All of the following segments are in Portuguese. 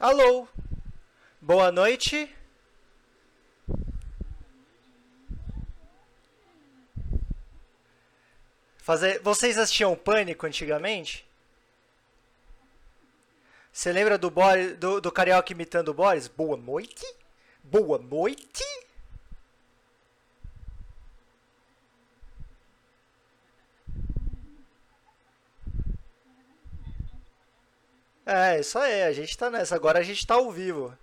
Alô? Boa noite? Fazer... Vocês assistiam Pânico antigamente? Você lembra do, Boris, do, do Carioca imitando o Boris? Boa noite? Boa noite? É, isso aí, a gente tá nessa. Agora a gente tá ao vivo.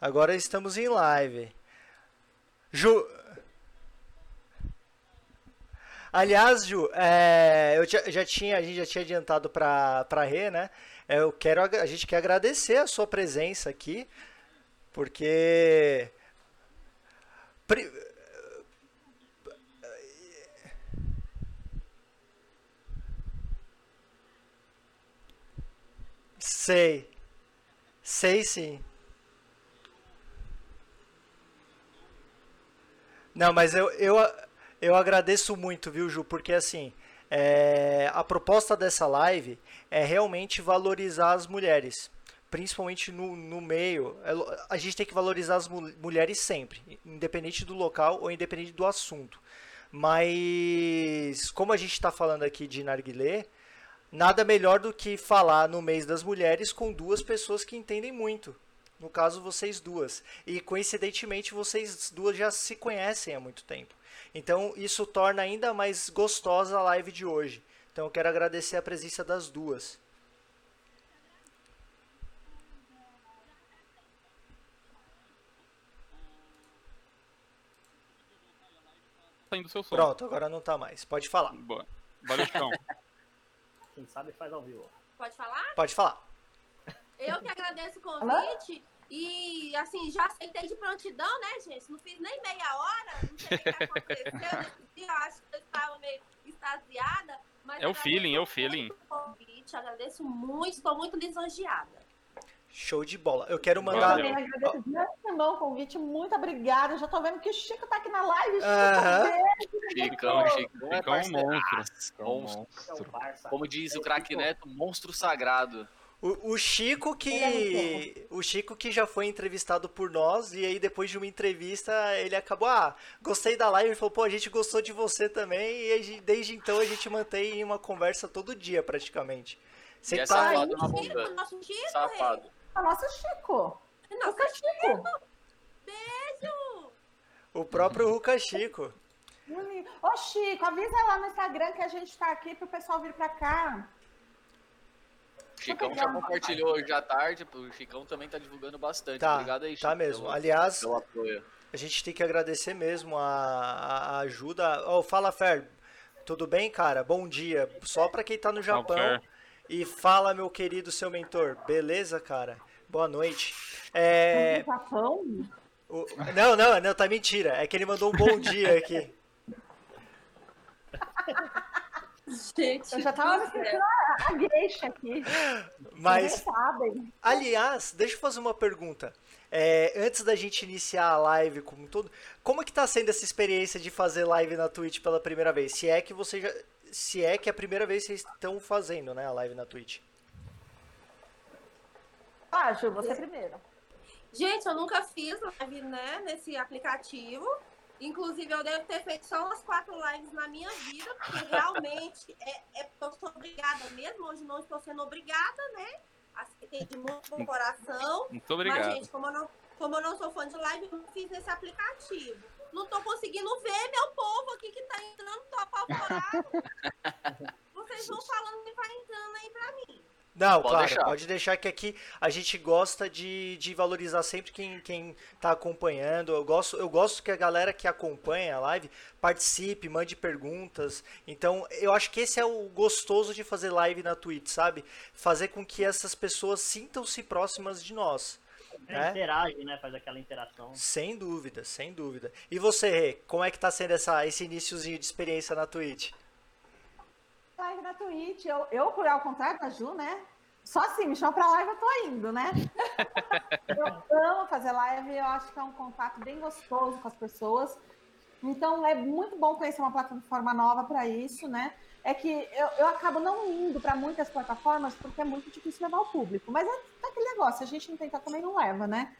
Agora estamos em live. Ju... Aliás, Ju, é, eu já, tinha, a gente já tinha adiantado para para Rê, né? Eu quero, a gente quer agradecer a sua presença aqui, porque Sei. Sei sim. Não, mas eu, eu, eu agradeço muito, viu, Ju? Porque assim, é, a proposta dessa live é realmente valorizar as mulheres. Principalmente no, no meio. É a gente tem que valorizar as mulheres sempre, independente do local ou independente do assunto. Mas, como a gente está falando aqui de narguilé, nada melhor do que falar no mês das mulheres com duas pessoas que entendem muito. No caso, vocês duas. E coincidentemente, vocês duas já se conhecem há muito tempo. Então, isso torna ainda mais gostosa a live de hoje. Então, eu quero agradecer a presença das duas. Saindo seu som. Pronto, agora não tá mais. Pode falar. Boa. Valeu, Chão. Quem sabe faz ao vivo. Pode falar? Pode falar. Eu que agradeço o convite. E assim, já aceitei de prontidão, né, gente? Não fiz nem meia hora, não sei o que aconteceu nesse dia, eu acho que eu estava meio extasiada. Mas é o feeling, é o feeling. Convite, agradeço muito, estou muito lisonjeada. Show de bola. Eu quero mandar. Eu agradeço muito o convite, muito obrigada. Já tô vendo que o Chico tá aqui na live. Chico, uh -huh. Chicão, Chicão é um monstro. monstro. Como diz o craque Neto, monstro sagrado. O, o, Chico que o Chico que já foi entrevistado por nós e aí depois de uma entrevista ele acabou ah gostei da live e falou pô a gente gostou de você também e gente, desde então a gente mantém uma conversa todo dia praticamente. Você e é tá safado na bunda. Nosso Chico, safado. É nosso Chico. Nosso Ruka Chico. Beijo. O próprio Ruka Chico. Ô Chico, avisa lá no Instagram que a gente tá aqui pro pessoal vir pra cá. O Chicão já compartilhou hoje à tarde, o Chicão também tá divulgando bastante. Tá, Obrigado aí, Chico. Tá mesmo. Pelo, Aliás, pelo apoio. a gente tem que agradecer mesmo a, a ajuda. Oh, fala, Fer. Tudo bem, cara? Bom dia. Só pra quem tá no Japão. E fala, meu querido seu mentor. Beleza, cara? Boa noite. É... O... Não, não, não, tá mentira. É que ele mandou um bom dia aqui. Gente, eu já tava me sentindo a, a gueixa aqui. Mas, aliás, deixa eu fazer uma pergunta. É, antes da gente iniciar a live como todo, como é que tá sendo essa experiência de fazer live na Twitch pela primeira vez? Se é que você já, se é que é a primeira vez que vocês estão fazendo, né, a live na Twitch. Ah, Ju, você primeiro. Gente, eu nunca fiz live, né, nesse aplicativo. Inclusive, eu devo ter feito só umas quatro lives na minha vida, porque realmente é, é, eu sou obrigada mesmo. Hoje não estou sendo obrigada, né? Aceitei de muito bom coração. Muito obrigado. Mas, gente, como eu, não, como eu não sou fã de live, eu não fiz esse aplicativo. Não tô conseguindo ver meu povo aqui que tá entrando, tô apavorado. Vocês vão falando e vai entrando aí pra mim. Não, pode claro, deixar. pode deixar que aqui a gente gosta de, de valorizar sempre quem, quem tá acompanhando. Eu gosto, eu gosto que a galera que acompanha a live participe, mande perguntas. Então, eu acho que esse é o gostoso de fazer live na Twitch, sabe? Fazer com que essas pessoas sintam-se próximas de nós. É, né? Interage, né? Faz aquela interação. Sem dúvida, sem dúvida. E você, Rê, como é que tá sendo essa, esse iníciozinho de experiência na Twitch? Live na Twitch. Eu, eu, ao contrário da Ju, né? Só assim, me chama pra live, eu tô indo, né? eu amo fazer live, eu acho que é um contato bem gostoso com as pessoas. Então, é muito bom conhecer uma plataforma nova para isso, né? é que eu, eu acabo não indo para muitas plataformas porque é muito difícil levar o público. Mas é aquele negócio, a gente não tentar também não leva, né?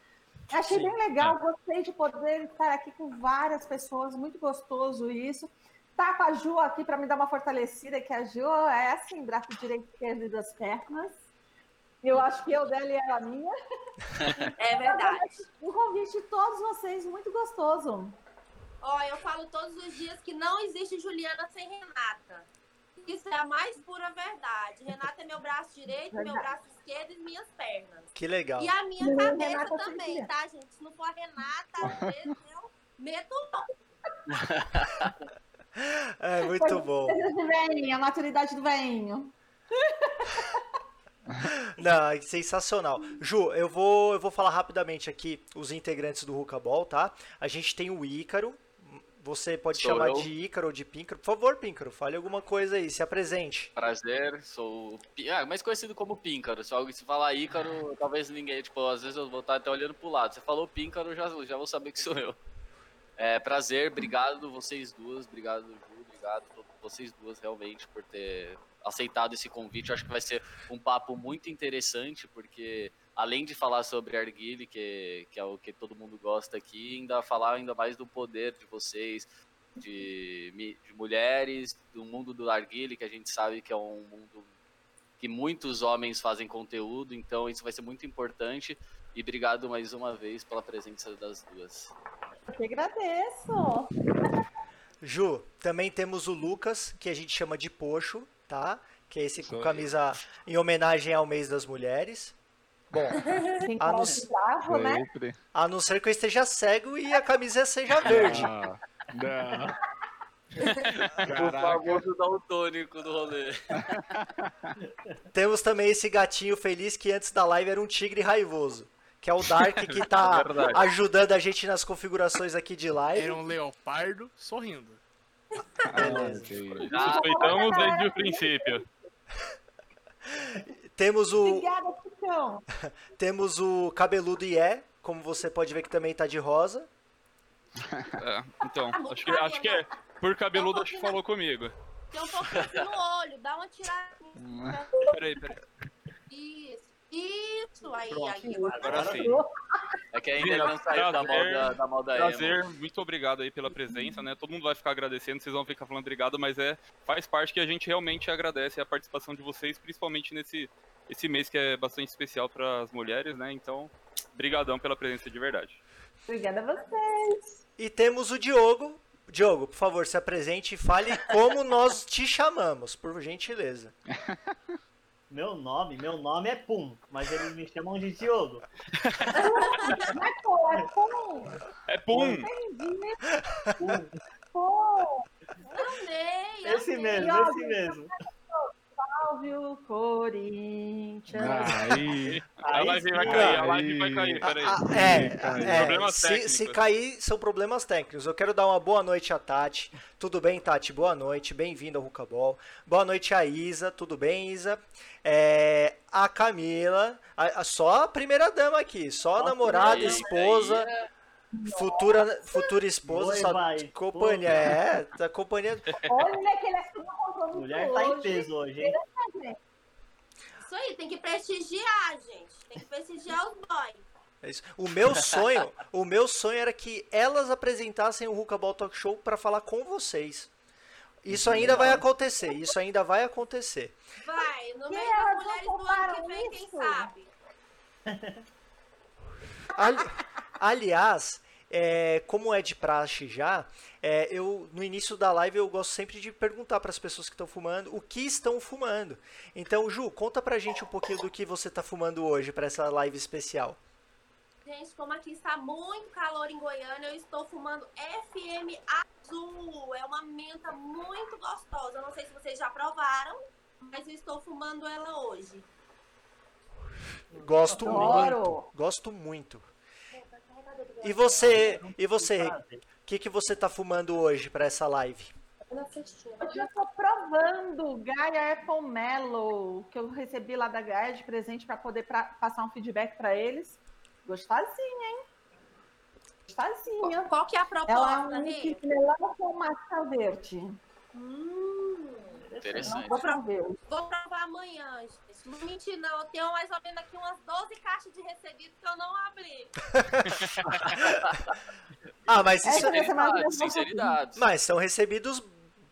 Achei Sim, bem legal, é. gostei de poder estar aqui com várias pessoas, muito gostoso isso. Tá com a Ju aqui para me dar uma fortalecida, que a Ju é assim, braço direito esquerdo e das pernas. Eu acho que eu dela e ela minha. É verdade. Um convite de todos vocês, muito gostoso. Ó, eu falo todos os dias que não existe Juliana sem Renata. Isso é a mais pura verdade. Renata é meu braço direito, meu Verdade. braço esquerdo e minhas pernas. Que legal. E a minha Hum, cabeça Renata também, sempre. tá, gente? Se não for a Renata, às vezes eu meto louco. É muito bom. De veinho, a maturidade do veinho. Não, é sensacional. Ju, eu vou, eu vou falar rapidamente aqui os integrantes do Ruka Ball, tá? A gente tem o Ícaro. Você pode Sou chamar eu. de Ícaro ou de Píncaro. Por favor, Píncaro, fale alguma coisa aí, se apresente. Prazer, sou ah, mais conhecido como Píncaro. Se alguém se falar Ícaro, talvez ninguém, tipo, às vezes eu vou estar até olhando pro lado. Você falou Píncaro, já, já vou saber que sou eu. É, prazer, obrigado vocês duas, obrigado Ju, obrigado vocês duas realmente por ter aceitado esse convite. Eu acho que vai ser um papo muito interessante, porque além de falar sobre Arguile, que, que é o que todo mundo gosta aqui, ainda falar ainda mais do poder de vocês, de, de mulheres, do mundo do Arguile, que a gente sabe que é um mundo que muitos homens fazem conteúdo, então isso vai ser muito importante. E obrigado mais uma vez pela presença das duas. Eu que agradeço. Ju, também temos o Lucas, que a gente chama de Poxo, tá? Que é esse com camisa em homenagem ao mês das mulheres. Bom, no- ser bravo, né? Sempre. a não ser que eu esteja cego e a camisa seja verde. Ah, não. O famoso daltônico do rolê. Temos também esse gatinho feliz que antes da live era um tigre raivoso. Que é o Dark que tá Verdade. ajudando a gente nas configurações aqui de live. Era um leopardo sorrindo. Ah, Suspeitamos desde o princípio. Temos o, Obrigada, temos o cabeludo Ié, como você pode ver que também tá de rosa. É, então, acho que, acho que é. Por cabeludo, acho que falou comigo. Tem um pouquinho no olho, dá uma tiradinha. Peraí, peraí. Isso, isso. Aí, Pronto. aí, agora. Agora sim. É que ainda não saiu da moda, da moda emo. Prazer, muito obrigado aí pela presença, né? Todo mundo vai ficar agradecendo, vocês vão ficar falando obrigado, mas é faz parte que a gente realmente agradece a participação de vocês, principalmente nesse esse mês que é bastante especial para as mulheres, né? Então, brigadão pela presença de verdade. Obrigada a vocês. E temos o Diogo. Diogo, por favor, se apresente e fale como nós te chamamos, por gentileza. Meu nome, meu nome é Pum, mas eles me chamam de Diogo. Mas, pô, é bom. É pum! Pum. Pô, Amei, Esse amei. mesmo, esse mesmo. Salve o Corinthians. Aí, A Aí live vai cair, a aí. live vai cair, peraí. Ah, é, é, Problemas se, se cair, são problemas técnicos. Eu quero dar uma boa noite a Tati. Tudo bem, Tati? Boa noite, bem-vindo ao Rucabol. Boa noite a Isa, tudo bem, Isa? É, a Camila, a- a- só a primeira dama aqui, só a Nossa, namorada, Eita, esposa, aí é- futura, futura esposa, Noiva só e companhia, é, tá companhia. Olha que ele assumiu um compromisso Mulher tá em peso hoje, hein? Isso aí, tem que prestigiar, gente. Tem que prestigiar os boys. É isso. O meu sonho, o meu sonho era que elas apresentassem o Rucabol Talk Show para falar com vocês. Isso ainda vai acontecer, isso ainda vai acontecer. Vai, no meio das mulheres do ano que vem, quem isso? sabe? Ali- aliás, é, como é de praxe já, é, eu no início da live eu gosto sempre de perguntar para as pessoas que estão fumando o que estão fumando. Então, Ju, conta pra gente um pouquinho do que você está fumando hoje para essa live especial. Gente, como aqui está muito calor em Goiânia, eu estou fumando FM Azul. É uma menta muito gostosa. Eu não sei se vocês já provaram, mas eu estou fumando ela hoje. Gosto muito, Adoro. gosto muito. E você, e você, o que, que você tá fumando hoje para essa live? Hoje eu tô provando o Gaia Apple Mellow, que eu recebi lá da Gaia de presente para poder pra- passar um feedback para eles. Gostosinha, hein? Gostosinha. Qual que é a Ela é proposta, um melão com maçã verde. Hum, Interessante. Não vou ver. Vou provar amanhã, gente. Não mentir, não. Eu tenho mais ou menos aqui umas 12 caixas de recebido que eu não abri. Ah, mas isso vai ser mais Sinceridade, sinceridade. Mas são recebidos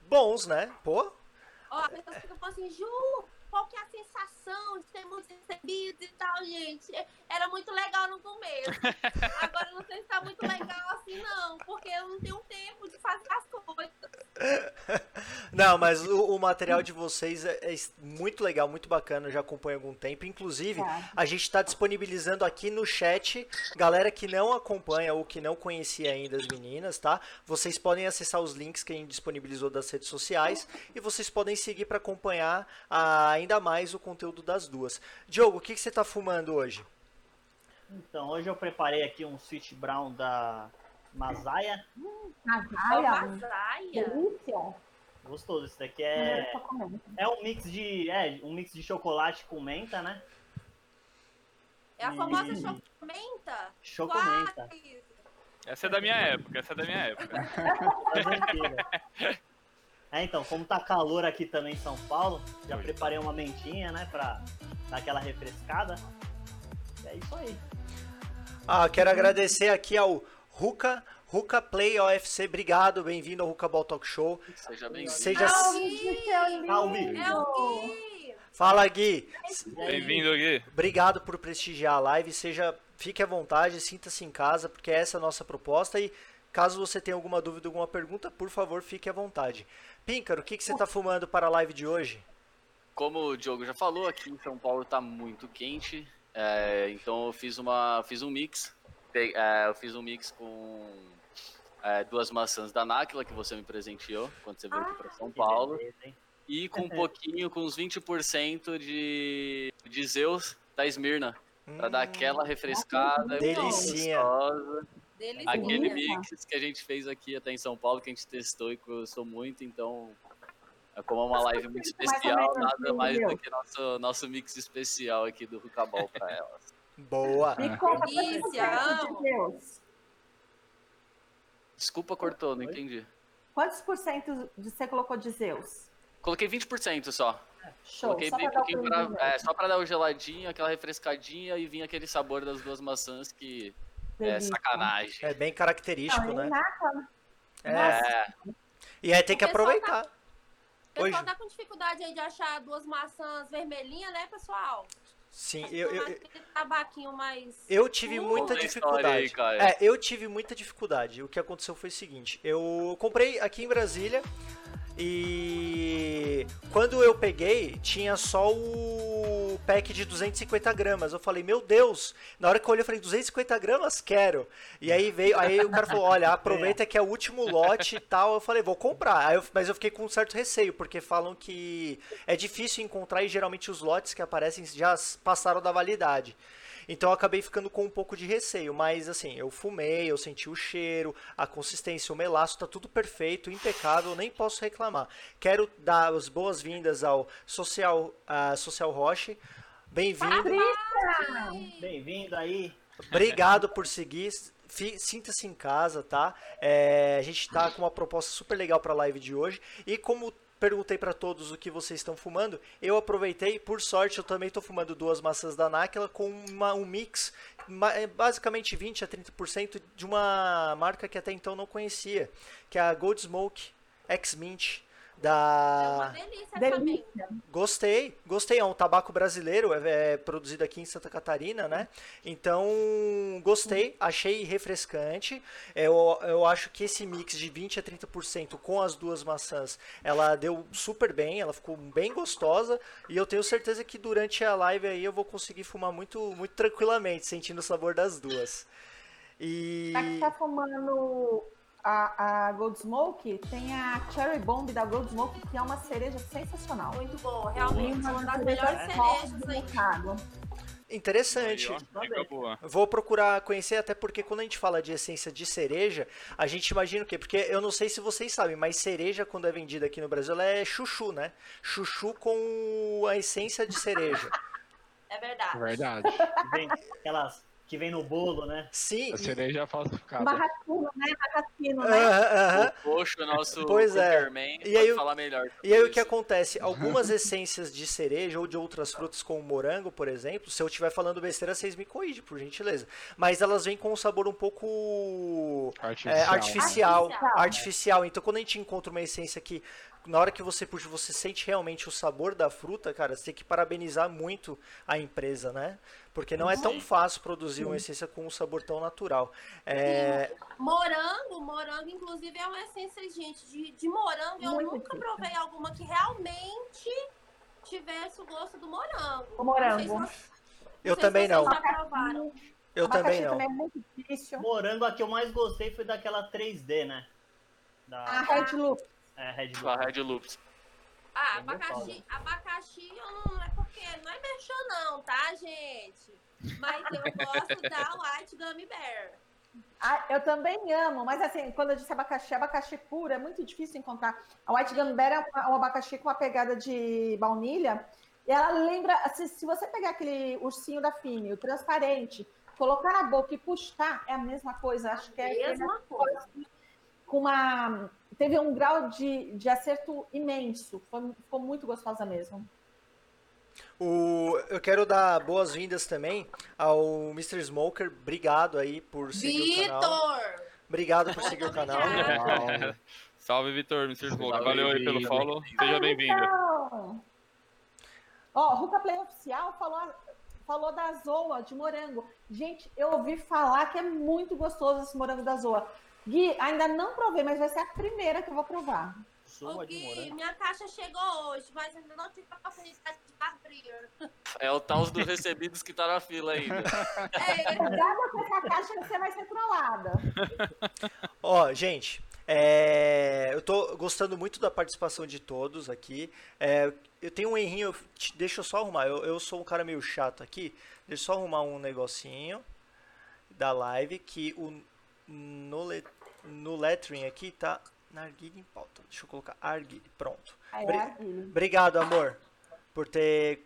bons, né? Pô. Ó, as pessoas ficam falando assim, Ju, qual que é a sensação de ter muitos recebidos e tal, gente? Era muito legal no começo. Agora não sei se tá muito legal assim, não, porque eu não tenho tempo de fazer as coisas. Não, mas o, o material de vocês é, é muito legal, muito bacana, eu já acompanho há algum tempo. Inclusive, Tá. a gente está disponibilizando aqui no chat, galera que não acompanha ou que não conhecia ainda as meninas, tá? Vocês podem acessar os links que a gente disponibilizou das redes sociais e vocês podem seguir para acompanhar ah, ainda mais o conteúdo das duas. Diogo, o que, que você tá fumando hoje? Então, hoje eu preparei aqui um Sweet Brown da Masaya. Nazária, Uma zaia. delícia. Gostoso, esse daqui É... é, comendo. é um mix de é, um mix de chocolate com menta, né? É a famosa Hum. chocomenta? Chocomenta. Quase. Essa é da minha época, essa é da minha época. É, então, como tá calor aqui também em São Paulo, já preparei uma mentinha, né, pra dar aquela refrescada. É isso aí. Ah, quero agradecer aqui ao Ruka, Ruka Play OFC, obrigado, bem-vindo ao Ruka Ball Talk Show. Seja bem-vindo. Seja... Calmi. É o Gui. Fala, Gui. Bem-vindo aqui. Obrigado por prestigiar a live. Seja, fique à vontade, sinta-se em casa, porque essa é a nossa proposta. E caso você tenha alguma dúvida, alguma pergunta, por favor, fique à vontade. Píncaro, o que, que você está fumando para a live de hoje? Como o Diogo já falou, aqui em São Paulo tá muito quente. é, então eu fiz uma. fiz um mix. É, eu fiz um mix com é, duas maçãs da Náquila que você me presenteou quando você veio aqui para São que Paulo. beleza? E com um pouquinho, com uns 20% de, de Zeus da Esmirna. Pra dar aquela refrescada. Delicinha. gostosa. Delícia. Aquele mix que a gente fez aqui até em São Paulo, que a gente testou e gostou muito, então. é Como é uma live muito especial, nada mais do que nosso, nosso mix especial aqui do Rucabol pra elas. Boa. Me conta Delícia, amo. Deus. Desculpa, cortou, não entendi. Quantos por cento você colocou de Zeus? Coloquei 20% só. Show. Coloquei Só bem pra pouquinho pra, é, só pra dar o geladinho, aquela refrescadinha e vinha aquele sabor das duas maçãs que é Delícia. sacanagem. É bem característico, Não, né? e É. É, E aí tem que pessoal aproveitar. O pessoal Hoje. tá com dificuldade aí de achar duas maçãs vermelhinhas, né, pessoal? Sim, eu, eu, eu- tabaquinho mais... eu tive Uh, muita aí, dificuldade. Caio. É, eu tive muita dificuldade. O que aconteceu foi o seguinte: eu comprei aqui em Brasília e quando eu peguei tinha só o pack de 250 gramas. Eu falei, meu Deus! Na hora que eu olhei, eu falei, 250 gramas? Quero. E aí veio, aí o cara falou, olha, aproveita que é o último lote e tal. Eu falei, vou comprar. Eu- mas eu fiquei com um certo receio, porque falam que é difícil encontrar e geralmente os lotes que aparecem já passaram da validade. Então eu acabei ficando com um pouco de receio, mas assim, eu fumei, eu senti o cheiro, a consistência, o melaço, tá tudo perfeito, impecável, nem posso reclamar. Quero dar as boas-vindas ao Social, a Social Roche. Bem-vindo. Bem-vindo aí. Obrigado por seguir. Sinta-se em casa, tá? É, a gente tá com uma proposta super legal para a live de hoje. E como perguntei para todos o que vocês estão fumando, eu aproveitei. Por sorte, eu também estou fumando duas maçãs da Náquila com uma- um mix, é, basicamente 20 a 30% de uma marca que até então não conhecia, que é a Gold Smoke X-Mint. É uma Da... delícia delícia. Gostei, gostei. É um tabaco brasileiro, é, é produzido aqui em Santa Catarina, né? Então, gostei, achei refrescante. Eu, eu acho que esse mix de 20 a 30% com as duas maçãs, ela deu super bem, ela ficou bem gostosa. E eu tenho certeza que durante a live aí eu vou conseguir fumar muito, muito tranquilamente, sentindo o sabor das duas. E. Quem tá fumando a, a Gold Smoke, tem a Cherry Bomb da Gold Smoke, que é uma cereja sensacional. Muito bom, realmente. Uma Uma das melhores cerejas do aí. mercado. Interessante. Boa. Vou procurar conhecer, até porque quando a gente fala de essência de cereja, a gente imagina o quê? Porque eu não sei se vocês sabem, mas cereja, quando é vendida aqui no Brasil, ela é chuchu, né? Chuchu com a essência de cereja. É verdade. Verdade. Vem aquelas que vem no bolo, né? Sim. A cereja falsificada. Marrasquino, né? Marrasquino, né? Aham, aham. O Poxo, nosso Pois é. E pode aí o- falar melhor. E aí o sobre que isso. acontece? Algumas essências de cereja ou de outras frutas, como morango, por exemplo, se eu estiver falando besteira, vocês me corrigem, por gentileza. Mas elas vêm com um sabor um pouco Artificial. é, artificial, Artificial. artificial. Então quando a gente encontra uma essência que na hora que você puxa, você sente realmente o sabor da fruta, cara, você tem que parabenizar muito a empresa, né? Porque não é tão fácil produzir uma essência com um sabor tão natural. É, Morango, morango, inclusive, é uma essência, gente, de, de morango. Eu Muito nunca difícil. provei alguma que realmente tivesse o gosto do morango. O morango. Não eu também não. Eu também não. também é muito difícil. Morango, a que eu mais gostei foi daquela 3D, né? Da A Red Loop. é, Red Com a. Red Loops. Ah, Bem abacaxi, abacaxi eu não, não é porque não é merchan não, tá, gente? Mas eu gosto da White Gummy Bear. Ah, eu também amo, mas assim, quando eu disse abacaxi, abacaxi puro, é muito difícil encontrar. A White Gambera é uma- um abacaxi com uma pegada de baunilha, e ela lembra, assim, se você pegar aquele ursinho da Fini, o transparente, colocar na boca e puxar, é a mesma coisa, acho que é Mesma coisa. com uma... Teve um grau de, de acerto imenso, foi, ficou muito gostosa mesmo. O, eu quero dar boas-vindas também ao Mr. Smoker. Obrigado aí por seguir o canal. Vitor! Obrigado por seguir o canal. Salve, Vitor, Mr. Smoke. Salve, Valeu aí pelo follow. Seja bem-vindo. Ó, Ruka Play Oficial falou, falou da Zoa de morango. Gente, eu ouvi falar que é muito gostoso esse morango da Zoa. Gui, ainda não provei, mas vai ser a primeira que eu vou provar. De Gui, minha caixa chegou hoje, mas ainda não tive a de abrir. É o tal dos recebidos que tá na fila ainda. É, Cuidado com essa caixa que você vai ser trollada. Ó, gente, é, eu tô gostando muito da participação de todos aqui. É, eu tenho um errinho, eu te- deixa eu só arrumar. Eu, eu sou um cara meio chato aqui. Deixa eu só arrumar um negocinho da live que o no, le- no lettering aqui tá Narguile em pauta. Deixa eu colocar Arguile, pronto. Bri- é aquilo. Obrigado, amor, por ter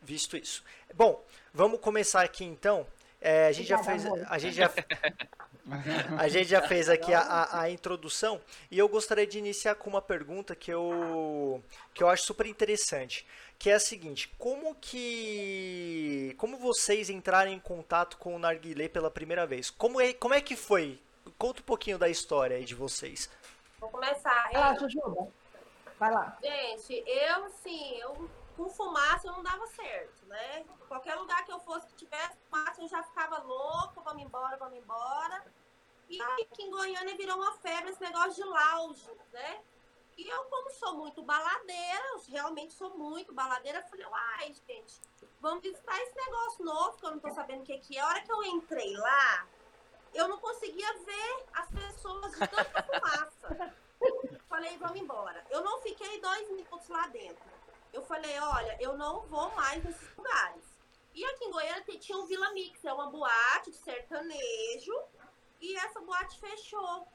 visto isso. Bom, vamos começar aqui então. É, a gente já Obrigada, fez, amor. a gente já, a gente já fez aqui a, a- a introdução e eu gostaria de iniciar com uma pergunta que eu, que eu acho super interessante, que é a seguinte: como que, como vocês entraram em contato com o narguilé pela primeira vez? Como é, como é que foi? Conta um pouquinho da história aí de vocês. vou começar. Vai lá, Jujuba. Vai lá. Gente, eu sim, eu com fumaça não dava certo, né? Qualquer lugar que eu fosse que tivesse fumaça, eu já ficava louca, vamos embora, vamos embora. E aqui em Goiânia virou uma febre esse negócio de lounge, né? E eu, como sou muito baladeira, eu realmente sou muito baladeira, falei, uai, gente, vamos visitar esse negócio novo que eu não tô sabendo o que, que é. A hora que eu entrei lá, eu não conseguia ver as pessoas de tanta fumaça. Falei, vamos embora. Eu não fiquei dois minutos lá dentro. Eu falei, olha, eu não vou mais nesses lugares. E aqui em Goiânia tinha o Vila Mix, é uma boate de sertanejo, e essa boate fechou.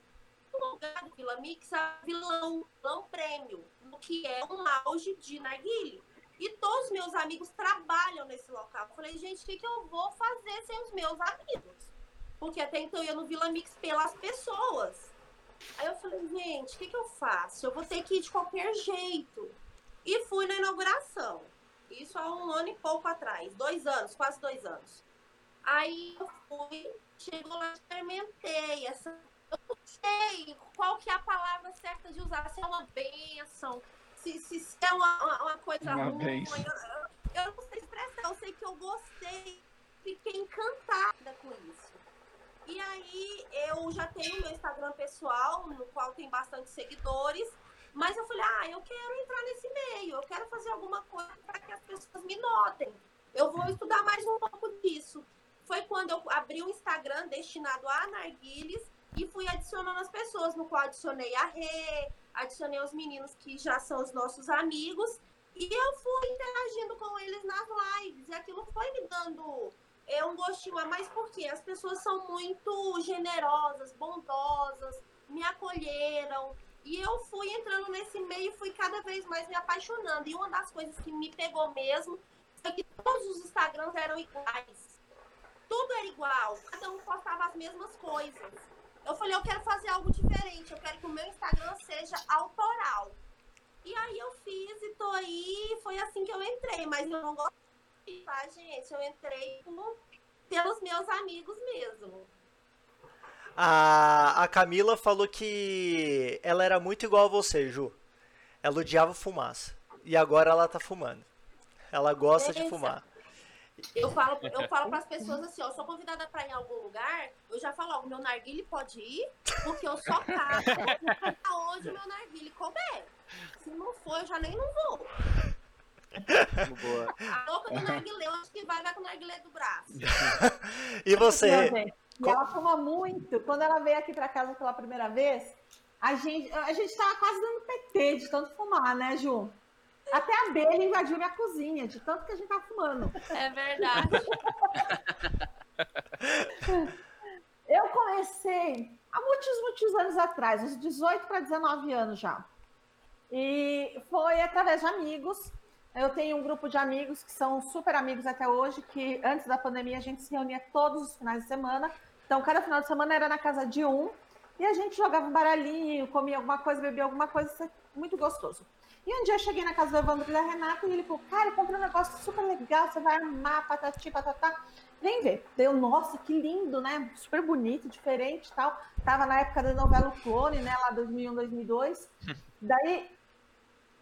No lugar do Vila Mix, a Vilão, Vilão Prêmio, que é um auge de narguile. E todos os meus amigos trabalham nesse local. Eu falei, gente, o que, que eu vou fazer sem os meus amigos? Porque até então eu ia no Vila Mix pelas pessoas. Aí eu falei, gente, o que, que eu faço? Eu vou ter que ir de qualquer jeito. E fui na inauguração. Isso há um ano e pouco atrás. Dois anos, quase dois anos. Aí eu fui, chegou lá, experimentei. Essa, eu não sei qual que é a palavra certa de usar. Se é uma benção, se, se, se é uma, uma, coisa Uma ruim. Eu, eu não sei expressar. Eu sei que eu gostei. Fiquei encantada com isso. E aí eu já tenho meu Instagram pessoal, no qual tem bastante seguidores. Mas eu falei, ah, eu quero entrar nesse meio, eu quero fazer alguma coisa para que as pessoas me notem. Eu vou estudar mais um pouco disso. Foi quando eu abri um Instagram destinado a narguiles e fui adicionando as pessoas, no qual adicionei a Rê, adicionei os meninos que já são os nossos amigos, e eu fui interagindo com eles nas lives, e aquilo foi me dando é, um gostinho a mais, porque as pessoas são muito generosas, bondosas, me acolheram, e eu fui entrando nesse meio, fui cada vez mais me apaixonando. E uma das coisas que me pegou mesmo foi que todos os Instagrams eram iguais. Tudo era igual. Cada um postava as mesmas coisas. Eu falei, eu quero fazer algo diferente. Eu quero que o meu Instagram seja autoral. E aí eu fiz e tô aí. Foi assim que eu entrei. Mas eu não gosto de tá, gente? Eu entrei pelos meus amigos mesmo. A, a Camila falou que ela era muito igual a você, Ju. Ela odiava fumaça. E agora ela tá fumando. Ela gosta de Pensa. fumar. Eu falo, eu falo para as pessoas assim, ó, eu sou convidada para ir em algum lugar, eu já falo, ó, o meu narguile pode ir, porque eu só cago aonde o meu narguile couber. Se não for, eu já nem não vou. Boa. A louca do narguilé, eu acho que vai, vai com o narguilé do braço. E você? E ela fuma muito. Quando ela veio aqui pra casa pela primeira vez, a gente, a gente tava quase dando PT de tanto fumar, né, Ju? Até a abelha invadiu minha cozinha, de tanto que a gente tava fumando. É verdade. Eu comecei há muitos, muitos anos atrás, uns 18 para 19 anos já. E foi através de amigos. Eu tenho um grupo de amigos que são super amigos até hoje, que antes da pandemia a gente se reunia todos os finais de semana. Então, cada final de semana era na casa de um. E a gente jogava um baralhinho, comia alguma coisa, bebia alguma coisa, isso é muito gostoso. E um dia eu cheguei na casa do Evandro e da Renata e ele falou, cara, eu comprei um negócio super legal, você vai amar, patati, patatá. Vem ver. Deu, nossa, que lindo, né? Super bonito, diferente e tal. Tava na época da novela O Clone, né? Lá 2001, 2002. Daí,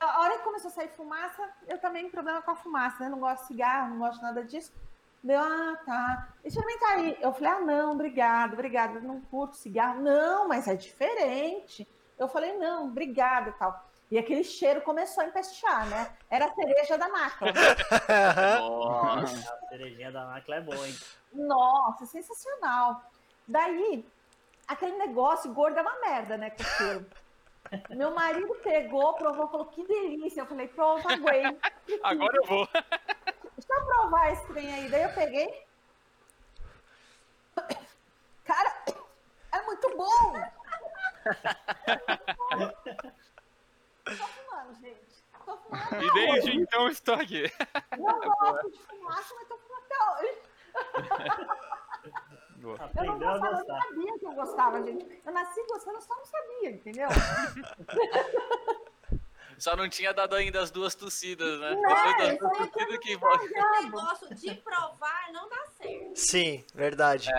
a hora que começou a sair fumaça, eu também tenho problema com a fumaça, né? Não gosto de cigarro, não gosto nada disso. Deu, ah, tá. Experimenta aí. Eu falei, ah, não, obrigado, obrigado. Eu não curto cigarro. Não, mas é diferente. Eu falei, não, obrigado e tal. E aquele cheiro começou a empestear, né? Era a cereja da máquina. Nossa. A cerejinha da máquina é boa, hein? Nossa, sensacional. Daí, aquele negócio gordo é uma merda, né, com cheiro. Meu marido pegou, provou, falou, que delícia. Eu falei, pronto, aguento. Agora eu vou. Deixa eu provar esse trem aí. Daí eu peguei. Cara, é muito bom! Tô fumando, gente. Tô fumando E desde hoje. então estou aqui. Não gosto de fumaça, mas tô fumando até hoje. Eu não gostava, eu não sabia que eu gostava, gente. Eu nasci gostando, eu só não sabia, entendeu? Só não tinha dado ainda as duas tossidas, né? Não, Depois das duas é tossidas que. O negócio de provar não dá certo. Sim, verdade.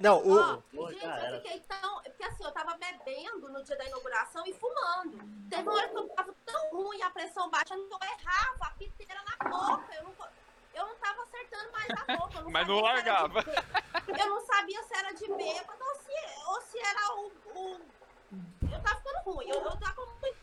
Não, o, Pô, gente, eu fiquei tão. Porque assim, eu tava bebendo no dia da inauguração e fumando. Teve uma hora que eu tava tão ruim, a pressão baixa, que eu errava a piteira na boca. Eu não, eu não tava acertando mais a boca. Não Mas não de largava. Eu não sabia se era de bêbado ou se, ou se era o, o- Eu tava ficando ruim, eu, eu tava muito.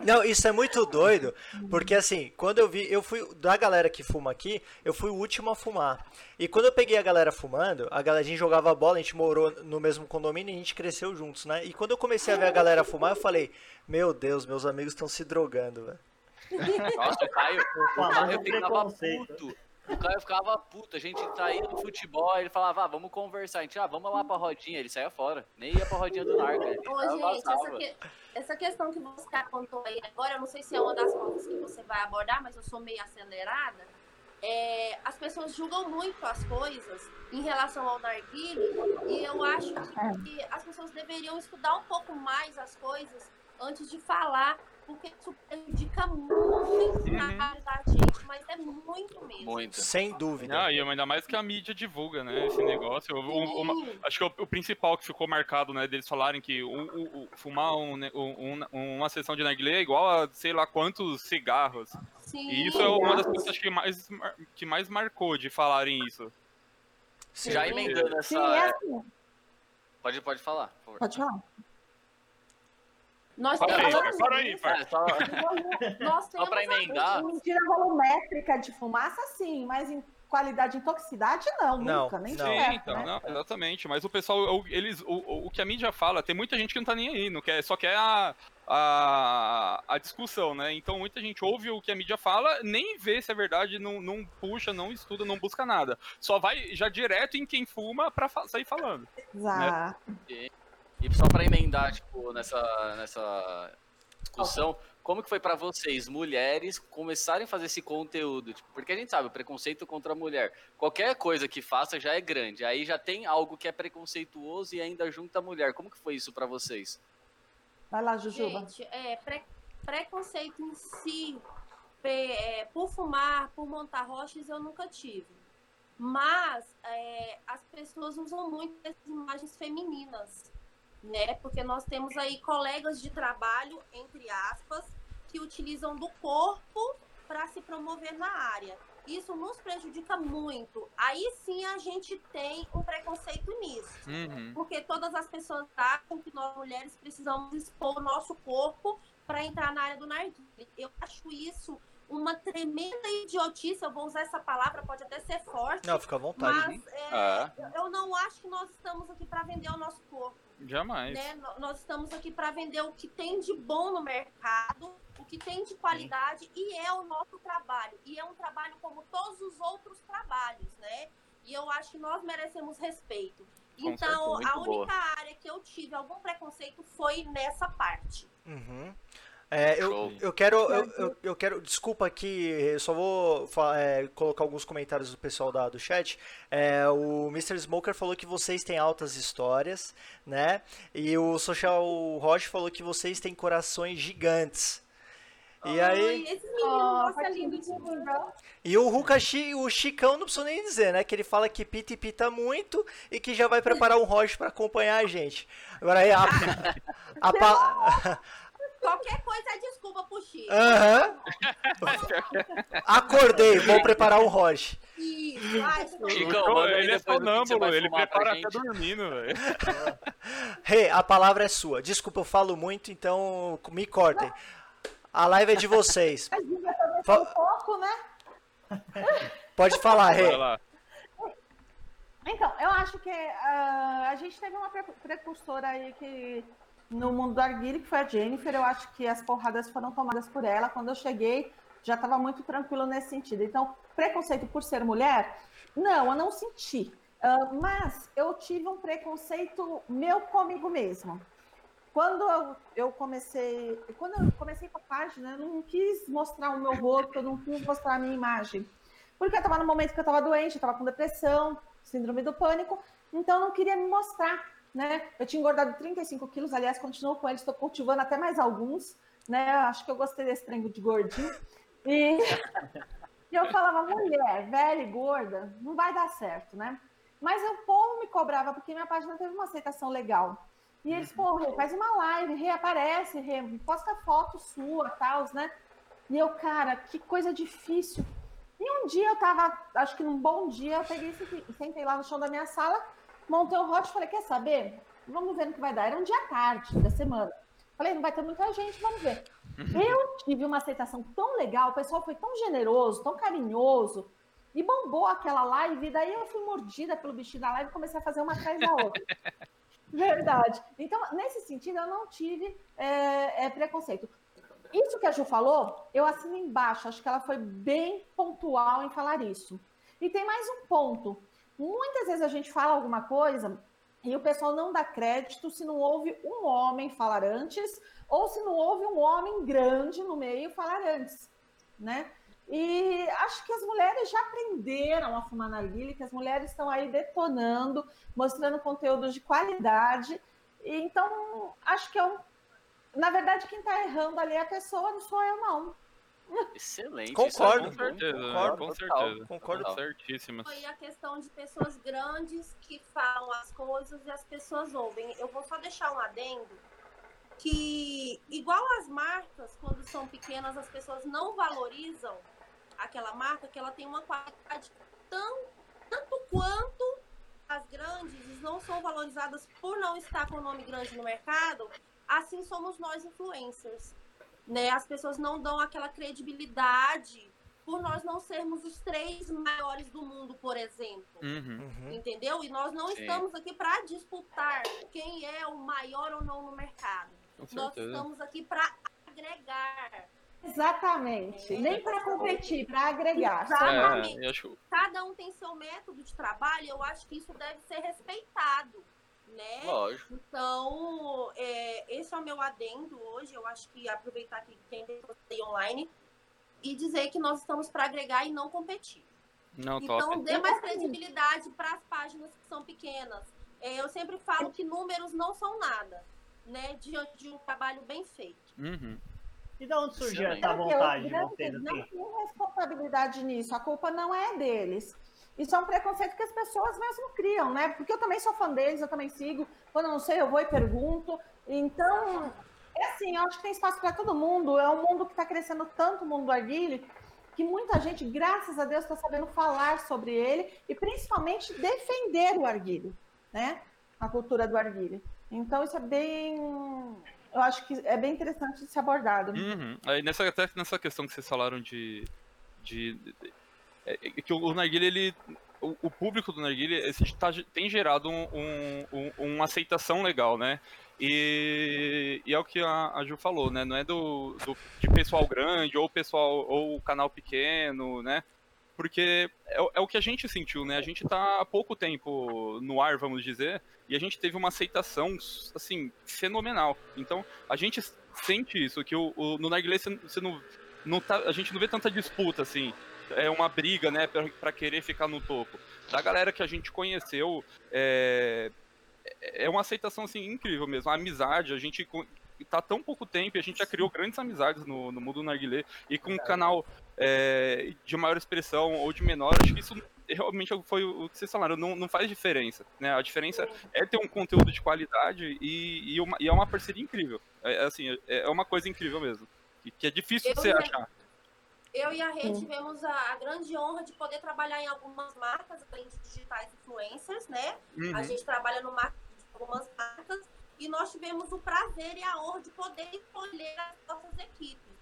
Não, isso é muito doido, porque assim, quando eu vi, eu fui da galera que fuma aqui, eu fui o último a fumar. E quando eu peguei a galera fumando, a galera a gente jogava bola, a gente morou no mesmo condomínio e a gente cresceu juntos, né? E quando eu comecei a ver a galera fumar, eu falei: "Meu Deus, meus amigos estão se drogando, velho". Nossa, o Caio, o Caio ficava puto. O Caio ficava puto. A gente saía do futebol, ele falava, ah, vamos conversar. A gente, ah, vamos lá pra rodinha. Ele saía fora. Nem ia pra rodinha do Narga. Ele Ô, gente, essa, que- essa questão que você apontou aí agora, eu não sei se é uma das pautas que você vai abordar, mas eu sou meio acelerada. É, as pessoas julgam muito as coisas em relação ao narguile e eu acho que as pessoas deveriam estudar um pouco mais as coisas antes de falar, porque isso prejudica muito na área da gente, mas é muito mesmo. Muito. Sem dúvida. Não, e ainda mais que a mídia divulga, né, esse negócio. O- uma- acho que o, o principal que ficou marcado, né, deles falarem que o, o- o- fumar um, né, um- um- uma sessão de narguilé é igual a sei lá quantos cigarros. sim. E isso é uma das coisas que mais, que mais marcou de falarem isso. Sim. Já emendando essa. Sim, é assim. Pode, pode falar, por favor. Pode falar. Nós Para aí, temos, para aí, para. É, só, nós temos pra emendar. Mentira volumétrica de fumaça, sim, mas em qualidade de intoxicidade, não, Não, nunca, nem não. Sim, perto, então, né? não, exatamente. Mas o pessoal, o- eles, o, o- o que a mídia fala, tem muita gente que não tá nem aí, não quer, só quer a, a, a discussão, né? Então muita gente ouve o que a mídia fala, nem vê se é verdade, não, não puxa, não estuda, não busca nada. Só vai já direto em quem fuma pra fa- sair falando. Exato. E só pra emendar, tipo, nessa, nessa discussão, como que foi pra vocês, mulheres, começarem a fazer esse conteúdo? Tipo, porque a gente sabe, o preconceito contra a mulher, qualquer coisa que faça já é grande. Aí já tem algo que é preconceituoso e ainda junta a mulher. Como que foi isso pra vocês? Vai lá, Jujuba. Gente, é, pre- preconceito em si, é, por fumar, por montar rochas, eu nunca tive. Mas é, as pessoas usam muito essas imagens femininas, né? Porque nós temos aí colegas de trabalho, entre aspas, que utilizam do corpo para se promover na área. Isso nos prejudica muito. Aí sim a gente tem um preconceito nisso. Uhum. Porque todas as pessoas acham que nós mulheres precisamos expor o nosso corpo para entrar na área do narguilé. Eu acho isso uma tremenda idiotice. Eu vou usar essa palavra, pode até ser forte. Não, fica à vontade. mas é, Ah, eu não acho que nós estamos aqui para vender o nosso corpo. Jamais. né? Nós estamos aqui para vender o que tem de bom no mercado, o que tem de qualidade, e é o nosso trabalho. E é um trabalho como todos os outros trabalhos, né? E eu acho que nós merecemos respeito. Com Então, certeza, a boa. única área que eu tive algum preconceito foi nessa parte. Uhum. É, eu, eu quero, eu, eu, eu quero, desculpa aqui, eu só vou é, colocar alguns comentários do pessoal da, do chat. É, o Mr. Smoker falou que vocês têm altas histórias, né? E o Social Roche falou que vocês têm corações gigantes. E Ai, aí, meninos, Oh, patinho lindo de e o Ruka Chi- o Chicão não precisa nem dizer, né? Que ele fala que pita e pita muito e que já vai preparar um Roche para acompanhar a gente. Agora aí, a, a, pa- Qualquer coisa é desculpa pro Chico. Aham. Acordei, vou preparar um Roche. Isso, ai, Chicão, Chicão, manda aí ele é depois do que você sonâmbulo, vai ele fumar pra prepara até gente. dormindo, velho. Rê, a palavra é sua. Desculpa, eu falo muito, então me cortem. A live é de vocês. A Jujuba também Fa- foi um pouco, né? Pode falar, Vai Rê. lá. Então, eu acho que ah, a gente teve uma pre- precursora aí que no mundo do arguile, que foi a Jennifer. Eu acho que as porradas foram tomadas por ela. Quando eu cheguei, já estava muito tranquilo nesse sentido. Então, preconceito por ser mulher? Não, eu não senti. Ah, mas eu tive um preconceito meu comigo mesmo. Quando eu- eu comecei, quando eu comecei com a página, eu não quis mostrar o meu rosto, eu não quis mostrar a minha imagem. Porque eu estava no momento que eu estava doente, eu estava com depressão, síndrome do pânico, então eu não queria me mostrar, né? Eu tinha engordado 35 quilos, aliás, continuo com eles, estou cultivando até mais alguns, né? Acho que eu gostei desse trem de gordinho. E, e eu falava, mulher, velha e gorda, não vai dar certo, né? Mas o povo me cobrava, porque minha página teve uma aceitação legal. E eles, pô, Rê, faz uma live, reaparece, Rê, posta foto sua, tal, né? E eu, cara, que coisa difícil. E um dia eu tava, acho que num bom dia, eu peguei, sentei lá no chão da minha sala, montei o hot e falei, quer saber? Vamos ver no que vai dar. Era um dia tarde da semana. Falei, não vai ter muita gente, vamos ver. Eu tive uma aceitação tão legal, o pessoal foi tão generoso, tão carinhoso, e bombou aquela live, e daí eu fui mordida pelo bichinho da live e comecei a fazer uma atrás da outra. Verdade. Então, nesse sentido, eu não tive é, é, preconceito. Isso que a Ju falou, eu assino embaixo. Acho que ela foi bem pontual em falar isso. E tem mais um ponto. Muitas vezes a gente fala alguma coisa e o pessoal não dá crédito se não houve um homem falar antes ou se não houve um homem grande no meio falar antes, né? E acho que as mulheres já aprenderam a fumar narguilha, que as mulheres estão aí detonando, mostrando conteúdo de qualidade. E, então, acho que é um. Na verdade, quem está errando ali é a pessoa, não sou eu, não. Excelente. Concordo. isso é Com certeza, Concordo, com certeza. Concordo. Total. Certíssimas. Foi a questão de pessoas grandes que falam as coisas e as pessoas ouvem. Eu vou só deixar um adendo que, igual as marcas, quando são pequenas, as pessoas não valorizam aquela marca, que ela tem uma qualidade tão, tanto quanto as grandes não são valorizadas por não estar com o nome grande no mercado, assim somos nós influencers. Né? As pessoas não dão aquela credibilidade por nós não sermos os três maiores do mundo, por exemplo. Uhum. Uhum. Entendeu? E nós não Sim. estamos aqui para disputar quem é o maior ou não no mercado. Nós estamos aqui para agregar. Exatamente. Nem para competir, para agregar. Exatamente. É, acho Cada um tem seu método de trabalho, eu acho que isso deve ser respeitado. Né? Lógico. Então, é, esse é o meu adendo hoje. Eu acho que aproveitar que tem aí online e dizer que nós estamos para agregar e não competir. Não, Então, top. dê mais credibilidade para as páginas que são pequenas. É, eu sempre falo que números não são nada, né? Diante de um trabalho bem feito. Uhum. E de onde surgiu essa vontade de vocês, não assim? têm responsabilidade nisso, a culpa não é deles. Isso é um preconceito que as pessoas mesmo criam, né? Porque eu também sou fã deles, eu também sigo. Quando eu não sei, eu vou e pergunto. Então, é assim, eu acho que tem espaço para todo mundo. É um mundo que está crescendo tanto, o mundo do Arguile, que muita gente, graças a Deus, está sabendo falar sobre ele e principalmente defender o Arguile, né? A cultura do Arguile. Então, isso é bem. Eu acho que é bem interessante de ser abordado. Uhum. Aí nessa, até nessa questão que vocês falaram de. de, é, é que o Narguilha, ele. O, o público do Narguilha esse tá- tem gerado um, um- um- uma aceitação legal, né? E, e é o que a, a Ju falou, né? Não é do, do- de pessoal grande ou pessoal ou canal pequeno, né? Porque é, é o que a gente sentiu, né? A gente tá há pouco tempo no ar, vamos dizer, e a gente teve uma aceitação, assim, fenomenal. Então, a gente sente isso, que o, o- no Narguilé você, você não, não tá, a gente não vê tanta disputa, assim, é uma briga, né, pra, pra querer ficar no topo. Da galera que a gente conheceu, é, é uma aceitação, assim, incrível mesmo, a amizade, a gente tá tão pouco tempo e a gente já criou grandes amizades no, no mundo do Narguilé, e com um canal é, de maior expressão ou de menor, acho que isso realmente foi o que vocês falaram, não, não faz diferença, né, a diferença é ter um conteúdo de qualidade e, e, uma- e é uma parceria incrível. É, é assim, é, é uma coisa incrível mesmo. Que, que é difícil de Eu você ia- achar. Eu e a Rê tivemos a, a grande honra de poder trabalhar em algumas marcas, além de digitais influencers, né? A Uhum. gente trabalha no marketing de algumas marcas e nós tivemos o prazer e a honra de poder escolher as nossas equipes.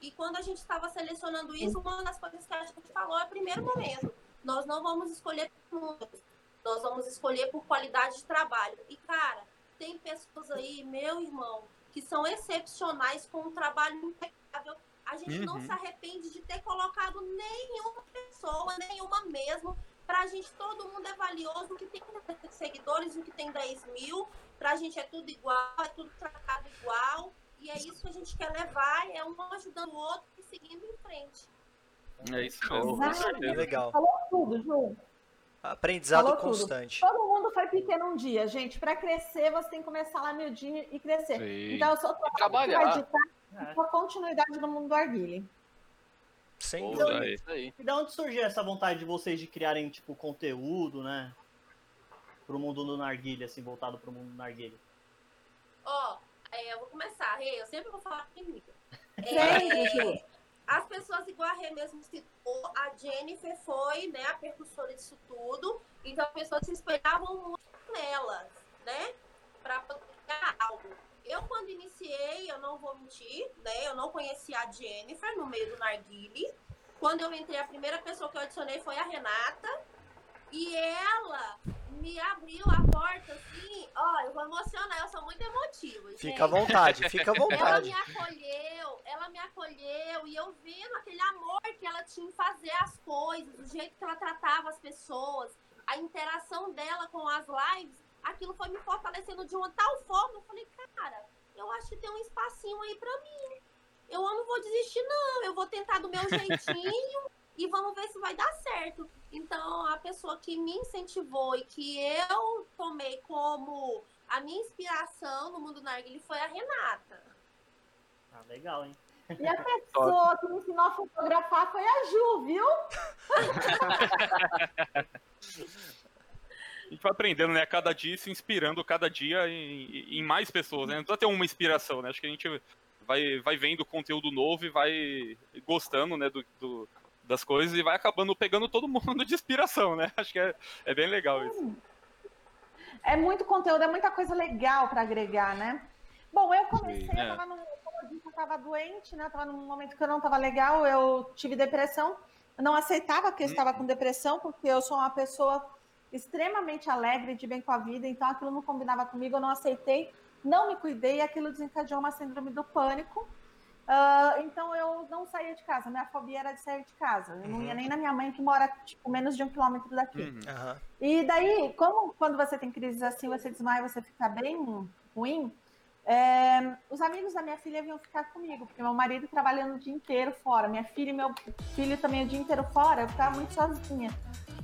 E quando a gente estava selecionando isso, uma das coisas que a gente falou é primeiro momento. Nós não vamos escolher por números, nós vamos escolher por qualidade de trabalho. E, cara, tem pessoas aí, meu irmão, que são excepcionais com um trabalho impecável. A gente não Uhum. se arrepende de ter colocado nenhuma pessoa, nenhuma mesmo. Pra gente, todo mundo é valioso. O que tem 10 seguidores, o que tem 10 mil. Pra gente é tudo igual, é tudo tratado igual. E é isso que a gente quer levar, é um ajudando o outro e seguindo em frente. É isso mesmo, certeza. legal. Falou tudo, Ju. Aprendizado Falou tudo. constante. Todo mundo foi pequeno um dia, gente. Para crescer, você tem que começar lá miudinho e crescer. Sim. Então, eu sou trabalhar. que vai editar É. com a continuidade no mundo do Arguile. Sem Pô, dúvida. aí. isso aí. E de onde surgiu essa vontade de vocês de criarem, tipo, conteúdo, né? Pro mundo do narguilha, assim, voltado pro mundo do narguilha. Ó, é, eu vou começar, Rê, eu sempre vou falar comigo. Ju. as pessoas, igual a Rê mesmo citou, a Jennifer foi né, a percussora disso tudo, então as pessoas se espelhavam muito nelas, né? Pra poder criar algo. Eu, quando iniciei, eu não vou mentir, né? Eu não conhecia a Jennifer no meio do Narguile. Quando eu entrei, a primeira pessoa que eu adicionei foi a Renata. E ela me abriu a porta, assim, ó, eu vou emocionar, eu sou muito emotiva. Fica à gente. vontade, fica à Ela vontade. me acolheu, ela me acolheu e eu vendo aquele amor que ela tinha em fazer as coisas, o jeito que ela tratava as pessoas, a interação dela com as lives, aquilo foi me fortalecendo de uma tal forma. Eu falei, cara, eu acho que tem um espacinho aí pra mim. Eu não vou desistir, não. Eu vou tentar do meu jeitinho e vamos ver se vai dar certo. Então, a pessoa que me incentivou e que eu tomei como a minha inspiração no mundo narguile foi a Renata. Ah, legal, hein? E a pessoa que me ensinou a fotografar foi a Ju, viu? A gente vai aprendendo, né? Cada dia se inspirando cada dia em, em mais pessoas, né? Não precisa ter uma inspiração, né? Acho que a gente vai, vai vendo conteúdo novo e vai gostando, né, do, do- das coisas e vai acabando pegando todo mundo de inspiração, né? Acho que é, é bem legal isso. É muito conteúdo, é muita coisa legal para agregar, né? Bom, eu comecei, Sim, é. eu tava num, como eu disse, eu tava doente, né? Eu tava num momento que eu não tava legal, eu tive depressão. Eu não aceitava que eu estava com depressão, porque eu sou uma pessoa extremamente alegre, de bem com a vida, então aquilo não combinava comigo, eu não aceitei, não me cuidei, e aquilo desencadeou uma síndrome do pânico. Ah, então eu não saía de casa. Minha fobia era de sair de casa. Eu não Uhum. ia nem na minha mãe, que mora tipo, menos de um quilômetro daqui. Uhum. E daí, como quando você tem crises assim, você desmaia, você fica bem ruim, é, os amigos da minha filha vinham ficar comigo, porque meu marido trabalhando o dia inteiro fora, minha filha e meu filho também o dia inteiro fora, eu ficava muito sozinha.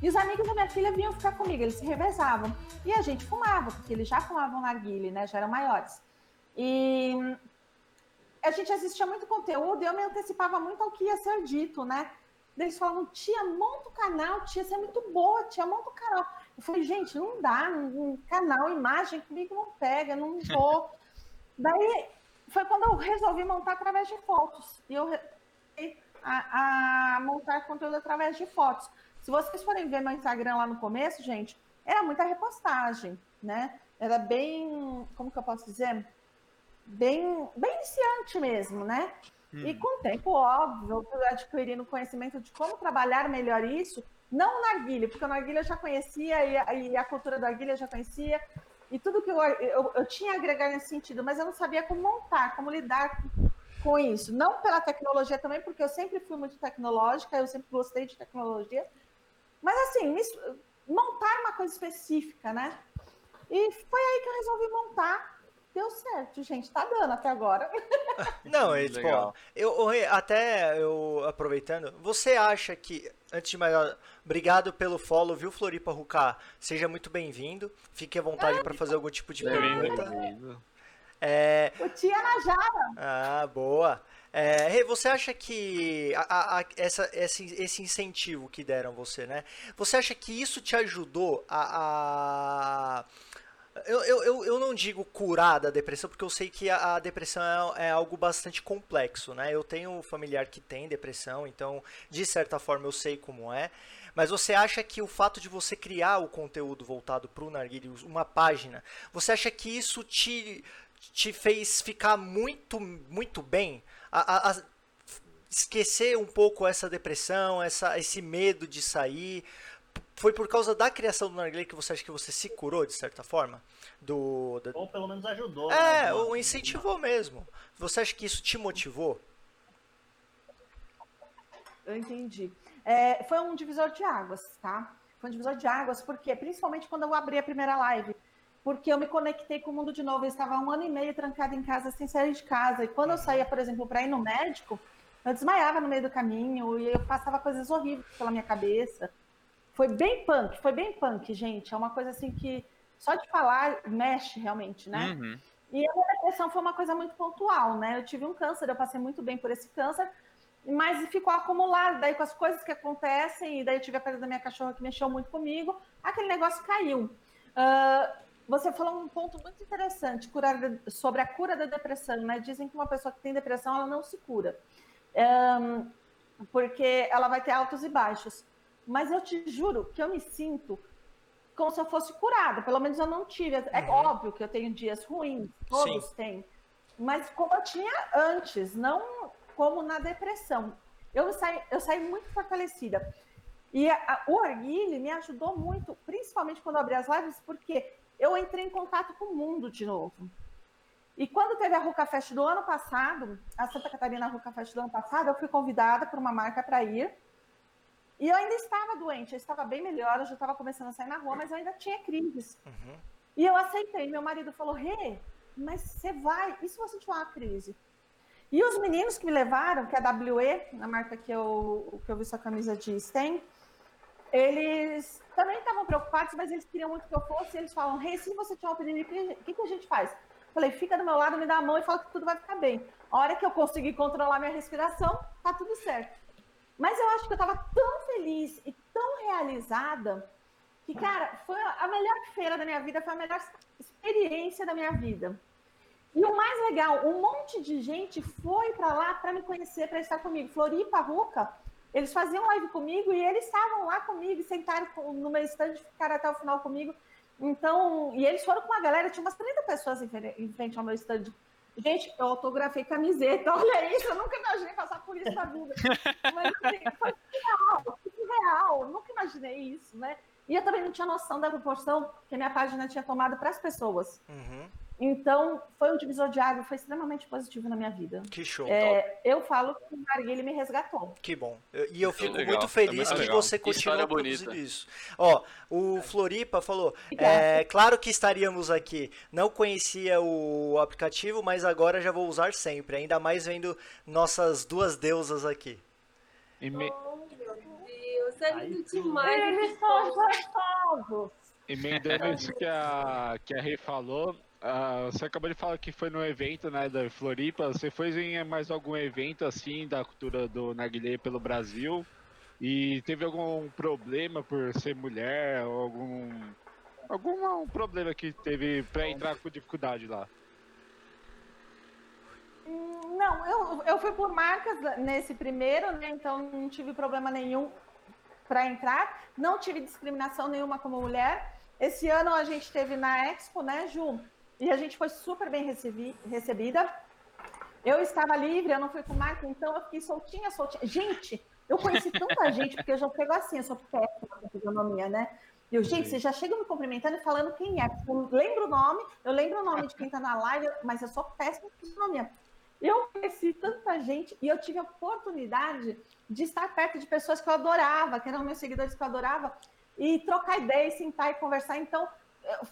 E os amigos da minha filha vinham ficar comigo, eles se revezavam. E a gente fumava, porque eles já fumavam narguile, né? Já eram maiores. E a gente assistia muito conteúdo e eu me antecipava muito ao que ia ser dito, né? Eles falavam, tia, monta o canal, tia, você é muito boa, tia, monta o canal. Eu falei, gente, não dá, um canal, imagem comigo não pega, não vou. Daí foi quando eu resolvi montar através de fotos. E eu a, a montar conteúdo através de fotos. Se vocês forem ver meu Instagram lá no começo, gente, era muita repostagem, né? Era bem, como que eu posso dizer? Bem, bem iniciante mesmo, né? E com o tempo, óbvio, eu adquirindo conhecimento de como trabalhar melhor isso, não na narguilha, porque o narguilha eu já conhecia e a, e a cultura do narguilha eu já conhecia, e tudo que eu, eu, eu tinha a agregar nesse sentido, mas eu não sabia como montar, como lidar com isso. Não pela tecnologia também, porque eu sempre fui muito tecnológica, eu sempre gostei de tecnologia, mas assim, montar uma coisa específica, né? E foi aí que eu resolvi montar. Deu certo, gente. Tá dando até agora. Não, é, tipo, Legal. eu, Rê, até eu aproveitando, você acha que, antes de mais nada, obrigado pelo follow, viu, Floripa Rucá? Seja muito bem-vindo. Fique à vontade para fazer algum tipo de pergunta. É, O Tia Najara. ah, boa. É, você acha que a- a- essa, esse, esse incentivo que deram você, né? Você acha que isso te ajudou a. a- Eu, eu, eu, eu não digo curar da depressão, porque eu sei que a, a depressão é, é algo bastante complexo, né? Eu tenho um familiar que tem depressão, então, de certa forma, eu sei como é. Mas você acha que o fato de você criar o conteúdo voltado para o Narguilho, uma página, você acha que isso te, te fez ficar muito, muito bem? A- a- a- esquecer um pouco essa depressão, essa, esse medo de sair? Foi por causa da criação do Narguilé que você acha que você se curou, de certa forma? Do, da- Ou pelo menos ajudou. É, né? ou incentivou mesmo. Você acha que isso te motivou? Eu entendi. É, foi um divisor de águas, tá? Foi um divisor de águas, porque principalmente quando eu abri a primeira live, porque eu me conectei com o mundo de novo. Eu estava um ano e meio trancada em casa sem sair de casa. E quando eu saía, por exemplo, para ir no médico, eu desmaiava no meio do caminho e eu passava coisas horríveis pela minha cabeça. Foi bem punk, foi bem punk, gente. É uma coisa assim que só de falar mexe realmente, né? Uhum. E a minha depressão foi uma coisa muito pontual, né? Eu tive um câncer, eu passei muito bem por esse câncer, mas ficou acumulado. Daí, com as coisas que acontecem, e daí eu tive a perda da minha cachorra que mexeu muito comigo, aquele negócio caiu. Ah, você falou um ponto muito interessante sobre a cura da depressão, né? Dizem que uma pessoa que tem depressão, ela não se cura, Ahn, porque ela vai ter altos e baixos. Mas eu te juro que eu me sinto como se eu fosse curada. Pelo menos eu não tive. É Uhum. óbvio que eu tenho dias ruins, todos têm. Mas como eu tinha antes, não como na depressão. Eu saí, eu saí muito fortalecida. E a- a- o Arguile me ajudou muito, principalmente quando eu abri as lives, porque eu entrei em contato com o mundo de novo. E quando teve a Ruca Fest do ano passado, a Santa Catarina Ruca Fest do ano passado, eu fui convidada por uma marca para ir. E eu ainda estava doente, eu estava bem melhor, eu já estava começando a sair na rua, mas eu ainda tinha crises. Uhum. E eu aceitei. Meu marido falou: Rê, mas você vai, e se você tiver uma crise? E os meninos que me levaram, que é a WE, a marca que eu, que eu vi sua camisa de STEM, eles também estavam preocupados, mas eles queriam muito que eu fosse. E eles falam: Rê, se você tiver uma epidemia, o que, que, a gente faz? Falei: fica do meu lado, me dá a mão e fala que tudo vai ficar bem. A hora que eu conseguir controlar minha respiração, tá tudo certo. Mas eu acho que eu estava tão feliz e tão realizada que, cara, foi a melhor feira da minha vida, foi a melhor experiência da minha vida. E o mais legal, um monte de gente foi para lá para me conhecer, para estar comigo. Floripa, Ruca, eles faziam live comigo e eles estavam lá comigo, sentaram com- no meu stand, ficaram até o final comigo. Então, e eles foram com uma galera, tinha umas 30 pessoas em fre- em frente ao meu stand. Gente, eu autografei camiseta, olha isso, eu nunca imaginei passar por isso na vida. Mas assim, foi surreal, foi surreal, eu nunca imaginei isso, né? E eu também não tinha noção da proporção que a minha página tinha tomado para as pessoas. Uhum. Então, foi um divisor de água, foi extremamente positivo na minha vida. Que show. É, eu falo que o narguile me resgatou. Que bom. E eu Que fico legal, muito é feliz muito que legal. você continua história produzindo isso. Ó, o Floripa falou, é, claro que estaríamos aqui. Não conhecia o aplicativo, mas agora já vou usar sempre. Ainda mais vendo nossas duas deusas aqui. E me- Oh, meu Deus, é lindo demais. Eles são gostosos. Emendando isso que a, que a Rei falou, ah, você acabou de falar que foi no evento né, da Floripa. Você foi em mais algum evento assim da cultura do narguilé pelo Brasil? E teve algum problema por ser mulher? Algum, algum problema que teve pra entrar com dificuldade lá? Não, eu, eu fui por marcas nesse primeiro, né? Então não tive problema nenhum para entrar. Não tive discriminação nenhuma como mulher. Esse ano a gente teve na Expo, né, Ju? E a gente foi super bem recebi- recebida. Eu estava livre, eu não fui com marca, então eu fiquei soltinha, soltinha. Gente, eu conheci tanta gente, porque eu já pego assim, eu sou péssima com fisionomia, né? E eu, gente, vocês já chegam me cumprimentando e falando quem é. Eu lembro o nome, eu lembro o nome de quem tá na live, mas eu sou péssima com fisionomia. Eu conheci tanta gente e eu tive a oportunidade de estar perto de pessoas que eu adorava, que eram meus seguidores que eu adorava, e trocar ideia, e sentar e conversar. Então,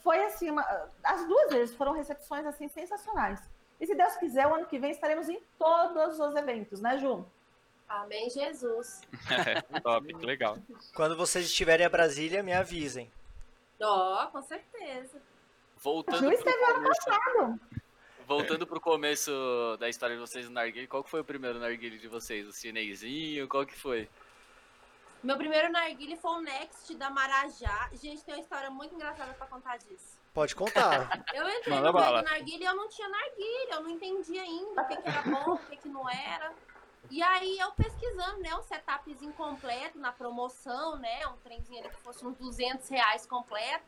foi assim, uma- as duas vezes foram recepções assim sensacionais. E se Deus quiser, o ano que vem estaremos em todos os eventos, né, Ju? Amém, Jesus. Top, que legal. Quando vocês estiverem a Brasília, me avisem. Ó, com certeza. Voltando Ju esteve ano começo, passado. voltando pro começo da história de vocês no narguilé, qual que foi o primeiro narguilé de vocês? O chinesinho? Qual que foi? Meu primeiro narguile foi o Next da Marajá. Gente, tem uma história muito engraçada pra contar disso. Pode contar. Eu entrei Manda no meio bala. do narguile e eu não tinha narguile, eu não entendia ainda o que, que era bom, o que, que não era. E aí eu pesquisando, né, um setupzinho completo na promoção, né, um trenzinho ali que fosse uns 200 reais completo.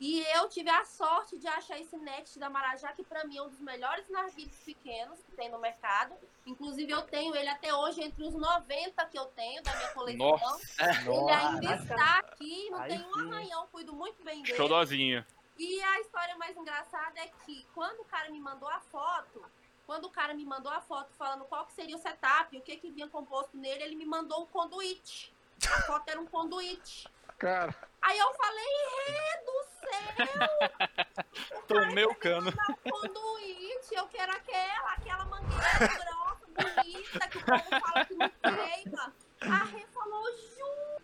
E eu tive a sorte de achar esse Next da Marajá, que pra mim é um dos melhores narguilhos pequenos que tem no mercado. Inclusive eu tenho ele até hoje entre os 90 que eu tenho da minha coleção. Nossa, Ele ainda Caraca. está aqui, não Aí tem um arranhão, cuido muito bem dele. showzinho. E a história mais engraçada é que quando o cara me mandou a foto, quando o cara me mandou a foto falando qual que seria o setup, o que que vinha composto nele, ele me mandou um conduíte. A foto era um conduíte. Cara, Aí eu falei, Rê do céu, Tomei o cano. conduíte, eu quero aquela, aquela mangueira grossa, bonita, que o povo fala que não queima. A Rê falou, Ju,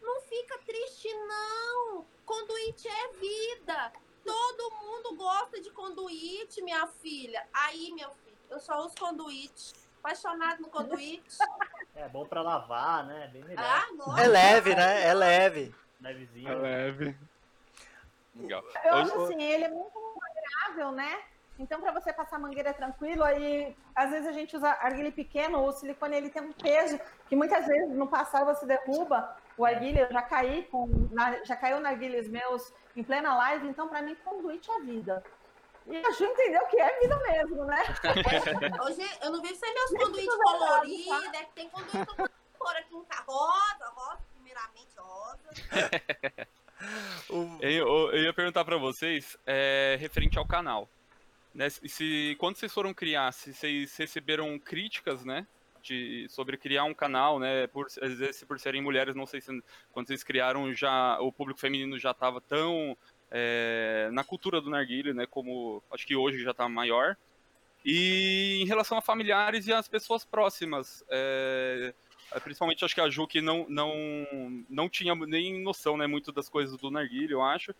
não fica triste não, conduíte é vida. Todo mundo gosta de conduíte, minha filha. Aí, meu filho, eu só uso conduíte. Apaixonado no conduíte. É bom pra lavar, né? Bem melhor. Ah, nossa. É leve, né? É leve. Levezinho. é leve. Legal. Eu acho assim, ele é muito mangueirável, né? Então, para você passar mangueira tranquilo, aí às vezes a gente usa arguilha pequeno, o silicone ele tem um peso que muitas vezes no passar você derruba o arguilha. Eu já caí com, na- já caiu narguilhas meus em plena live, então para mim conduíte é vida. E a Ju entendeu que é vida mesmo, né? Hoje eu não vejo sem meus conduítes é coloridos, é que tem conduíte cor aqui em casa. Rosa, rosa, primeiramente rosa. Eu, eu ia perguntar pra vocês, é, referente ao canal. Né, se- quando vocês foram criar, se vocês receberam críticas, né? De, sobre criar um canal, né? Por, às vezes, por serem mulheres, não sei se quando vocês criaram já o público feminino já estava tão é, na cultura do narguilho, né? Como acho que hoje já está maior. E em relação a familiares e as pessoas próximas, é, principalmente acho que a Ju que não, não, não tinha nem noção né, muito das coisas do narguilho, eu acho.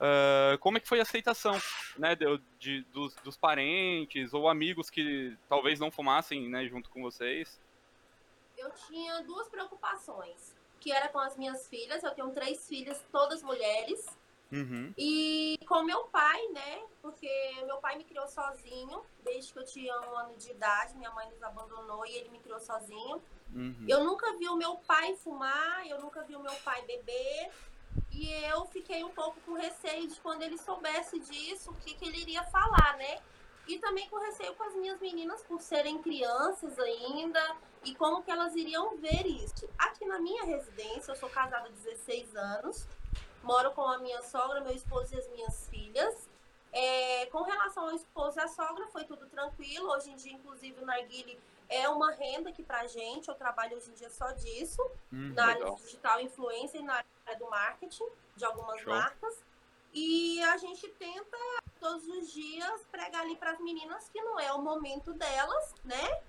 Ah, como é que foi a aceitação né, de, de- dos, dos parentes ou amigos que talvez não fumassem né, junto com vocês? Eu tinha duas preocupações, que era com as minhas filhas. Eu tenho três filhas, todas mulheres. Uhum. E com meu pai, né? Porque meu pai me criou sozinho, desde que eu tinha um ano de idade. Minha mãe nos abandonou e ele me criou sozinho. Uhum. Eu nunca vi o meu pai fumar, eu nunca vi o meu pai beber. E eu fiquei um pouco com receio de quando ele soubesse disso, o que, que ele iria falar, né? E também com receio com as minhas meninas, por serem crianças ainda, e como que elas iriam ver isso. Aqui na minha residência, eu sou casada há 16 anos, moro com a minha sogra, meu esposo e as minhas filhas. É, com relação ao esposo e à sogra, foi tudo tranquilo. Hoje em dia, inclusive, o narguile é uma renda aqui pra gente. Eu trabalho hoje em dia só disso, Hum, na área legal. de digital influencer e na área do marketing de algumas Show. marcas. E a gente tenta todos os dias pregar ali para as meninas que não é o momento delas, né?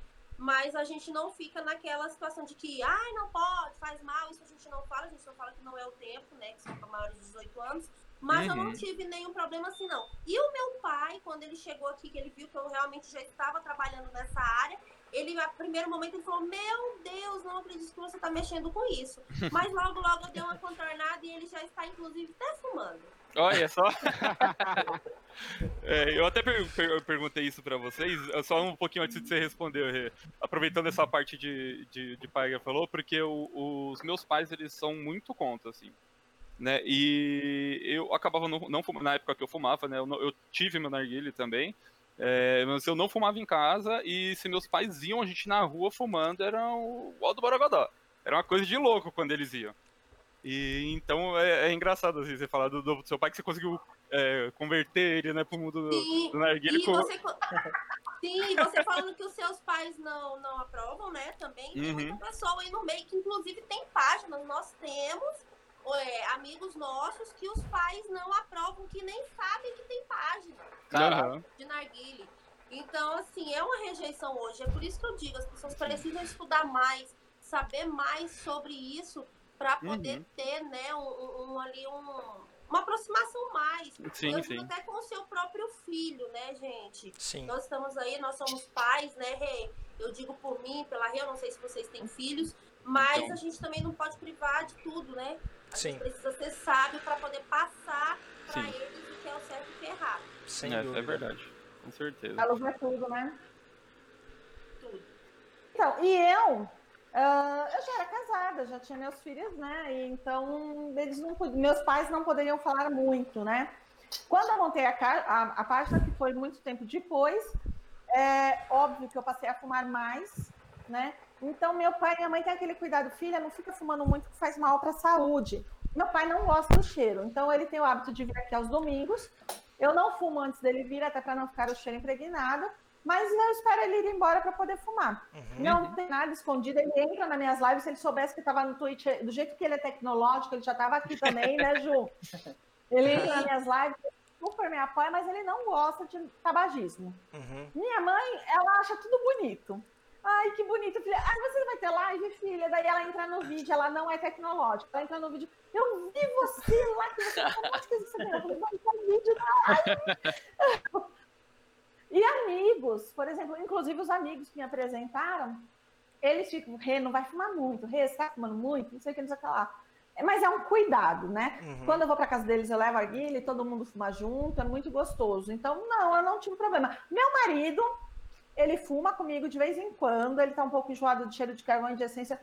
Mas a gente não fica naquela situação de que, ai, não pode, faz mal, isso a gente não fala, a gente só fala que não é o tempo, né? Que são para maiores de 18 anos. Mas eu não Uhum. tive nenhum problema assim, não. E o meu pai, quando ele chegou aqui, que ele viu que eu realmente já estava trabalhando nessa área, ele, a primeiro momento, ele falou: Meu Deus, não acredito que você está mexendo com isso. Mas logo, logo eu dei uma contornada e ele já está, inclusive, até fumando. Olha só. É, eu até per- per- perguntei isso pra vocês, só um pouquinho antes de você responder, Rê. aproveitando essa parte de, de, de pai que falou, porque o- os meus pais, eles são muito contra, assim. Né? E eu acabava não, não fumando, na época que eu fumava, né? Eu, não- eu tive meu narguile também, é, mas eu não fumava em casa e se meus pais iam a gente na rua fumando, era o ó do Borogodó. Era uma coisa de louco quando eles iam. E então é, é engraçado assim, você falar do, do seu pai que você conseguiu é, converter ele né, pro mundo do, Sim, do narguilé. E com- você, sim, você falando que os seus pais não, não aprovam, né? Também tem Uhum. muita pessoa aí no meio que, inclusive, tem páginas. Nós temos é, amigos nossos que os pais não aprovam, que nem sabem que tem página Aham. de narguile. Então, assim, é uma rejeição hoje. É por isso que eu digo, as pessoas precisam estudar mais, saber mais sobre isso para poder Uhum. ter, né, um, um- um ali um, uma aproximação mais. Sim, eu sim. até com o seu próprio filho, né, gente? Sim. Nós estamos aí, nós somos pais, né, Rê? Eu digo por mim, pela Rê, eu não sei se vocês têm filhos, mas Então. a gente também não pode privar de tudo, né? A Sim. gente precisa ser sábio para poder passar para Sim. eles o que é o certo e o que é errado. Sem É, é verdade, com certeza. A luz é tudo, né? Tudo. Então, e eu, ah, eu já era casada, já tinha meus filhos, né? E então, eles não, meus pais não poderiam falar muito, né? Quando eu montei a, a, a página, que foi muito tempo depois, é óbvio que eu passei a fumar mais, né? Então, meu pai e minha mãe têm aquele cuidado, filha, não fica fumando muito que faz mal para a saúde. Meu pai não gosta do cheiro, então ele tem o hábito de vir aqui aos domingos. Eu não fumo antes dele vir, até para não ficar o cheiro impregnado, mas eu espero ele ir embora para poder fumar. Uhum. Não tem nada escondido, ele entra nas minhas lives, se ele soubesse que estava no Twitch, do jeito que ele é tecnológico, ele já estava aqui também, né, Ju? Ele entra nas minhas lives, super me apoia, mas ele não gosta de tabagismo. Uhum. Minha mãe, ela acha tudo bonito. Ai, que bonito, filha. Ai, você vai ter live, filha? Daí ela entra no vídeo, ela não é tecnológica. Ela entra no vídeo. Eu vi você lá, que você falou, onde que você "Vai ter vídeo live. E amigos, por exemplo, inclusive os amigos que me apresentaram, eles ficam, Rê, não vai fumar muito, Rê, você tá fumando muito, não sei o que, não sei o que lá. É, Mas é um cuidado, né? Uhum. Quando eu vou para casa deles, eu levo a guilha e todo mundo fuma junto, é muito gostoso. Então, não, eu não tive problema. Meu marido, ele fuma comigo de vez em quando, ele tá um pouco enjoado de cheiro de carvão e de essência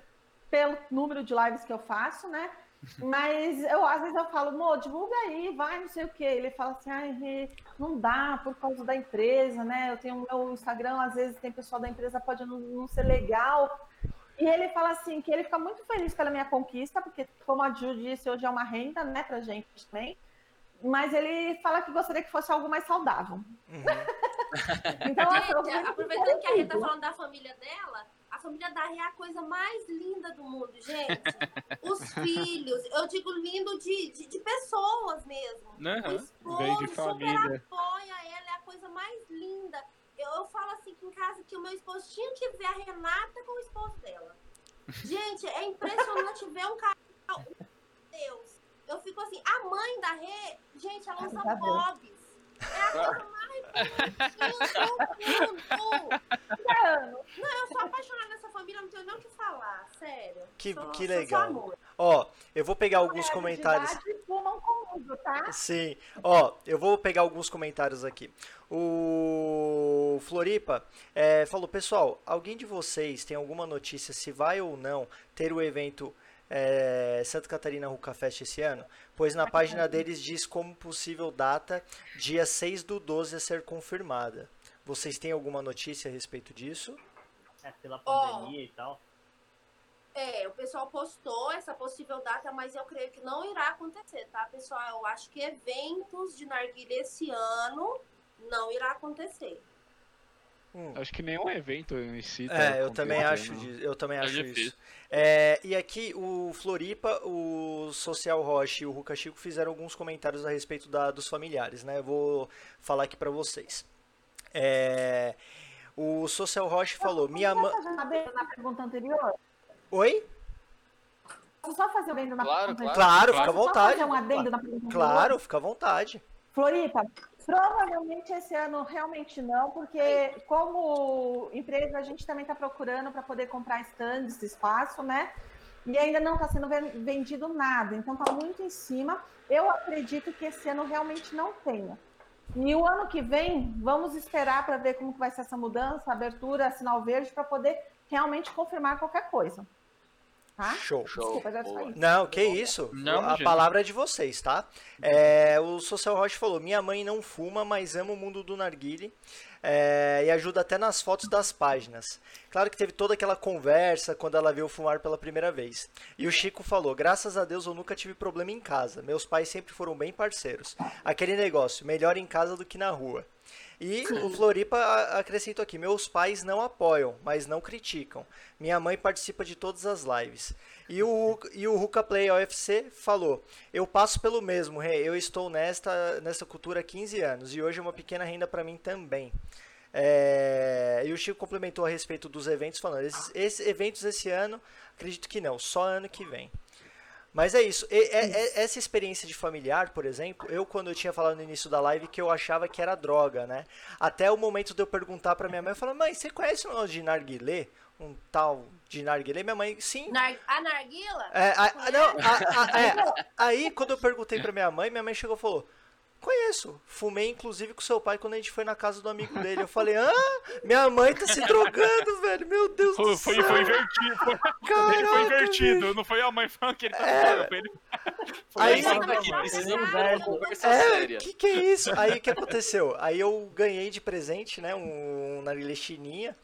pelo número de lives que eu faço, né? Mas eu, às vezes eu falo, Mo, divulga aí, vai, não sei o quê. Ele fala assim, ai, não dá por causa da empresa, né? Eu tenho o meu Instagram, às vezes tem pessoal da empresa, pode não, não ser legal. E ele fala assim, que ele fica muito feliz pela minha conquista, porque, como a Ju disse, hoje é uma renda, né, pra gente também. Mas ele fala que gostaria que fosse algo mais saudável. Uhum. Então, Gente, aproveitando que a Rê tá falando da família dela, família da Rê é a coisa mais linda do mundo, gente. Os filhos, eu digo lindo de, de, de pessoas mesmo. O Aham. esposo super apoia ela, é a coisa mais linda. Eu, eu falo assim que em casa que o meu esposo tinha que ver a Renata com o esposo dela. Gente, é impressionante ver um casal. Deus. Eu fico assim, a mãe da Rê, gente, ela usa bobs. É a coisa mais bonitinha do mundo. Não, eu sou apaixonada nessa família, não tenho nem o que falar, sério. Que- Sou- que legal. Ó, eu vou pegar alguns de comentários. fumam comigo, tá? Sim. Ó, eu vou pegar alguns comentários aqui. O Floripa é, falou, pessoal, alguém de vocês tem alguma notícia se vai ou não ter o evento é, Santa Catarina Ruca Fest esse ano? Pois na página deles diz como possível data, dia 6 do 12 a ser confirmada. Vocês têm alguma notícia a respeito disso? É, pela Ó. pandemia e tal. É, o pessoal postou essa possível data, mas eu creio que não irá acontecer, tá, pessoal? Eu acho que eventos de narguilha esse ano não irá acontecer. Hum. Acho que nenhum evento em si. tá É, eu também acho, di- eu também É acho isso. É, e aqui o Floripa, o Social Roche e o Ruka Chico fizeram alguns comentários a respeito da, dos familiares, né? Eu vou falar aqui pra vocês. É, o Social Roche falou: minha mãe. Posso fazer um adendo na pergunta anterior? Oi? Posso só fazer um adendo na Claro, pergunta claro. Claro, fica à vontade. fazer um adendo na pergunta anterior? Claro, fica à vontade. Floripa, provavelmente esse ano realmente não, porque como empresa a gente também está procurando para poder comprar stands, espaço, né? E ainda não está sendo ven- vendido nada, então está muito em cima. Eu acredito que esse ano realmente não tenha. E o ano que vem, vamos esperar para ver como vai ser essa mudança, abertura, sinal verde, para poder realmente confirmar qualquer coisa. Tá? Show. Show. Desculpa. Não, que isso. Não, a palavra é de vocês, tá? É, o Social Roche falou: Minha mãe não fuma, mas ama o mundo do narguile é, e ajuda até nas fotos das páginas. Claro que teve toda aquela conversa quando ela viu fumar pela primeira vez. E o Chico falou: Graças a Deus eu nunca tive problema em casa. Meus pais sempre foram bem parceiros. Aquele negócio, melhor em casa do que na rua. E o Floripa acrescentou aqui: meus pais não apoiam, mas não criticam. Minha mãe participa de todas as lives. E o, e o Ruka Play OFC falou: Eu passo pelo mesmo, Rê. Eu estou nesta, nesta cultura há 15 anos e hoje é uma pequena renda para mim também. É, e o Chico complementou a respeito dos eventos, falando: esses, esses eventos esse ano, acredito que não, só ano que vem. Mas é isso. E- é- é- essa experiência de familiar, por exemplo, eu quando eu tinha falado no início da live que eu achava que era droga, né? Até o momento de eu perguntar pra minha mãe, eu falei, mãe, você conhece o negócio de narguilé? Um tal de narguilé? Minha mãe, sim. Nar a narguila? É, a- Conhece? não, a- a- é, aí quando eu perguntei pra minha mãe, minha mãe chegou e falou: Conheço, fumei inclusive com seu pai quando a gente foi na casa do amigo dele. Eu falei: Ah, minha mãe tá se drogando, velho. Meu Deus Foi, do foi, céu. foi invertido. Foi, Caraca, ele foi invertido. bicho. Não foi a mãe falando que ele tá É. ele. Foi Aí- conversa É, séria. que que é isso? Aí o que aconteceu? Aí eu ganhei de presente, né, um narguilé chininha.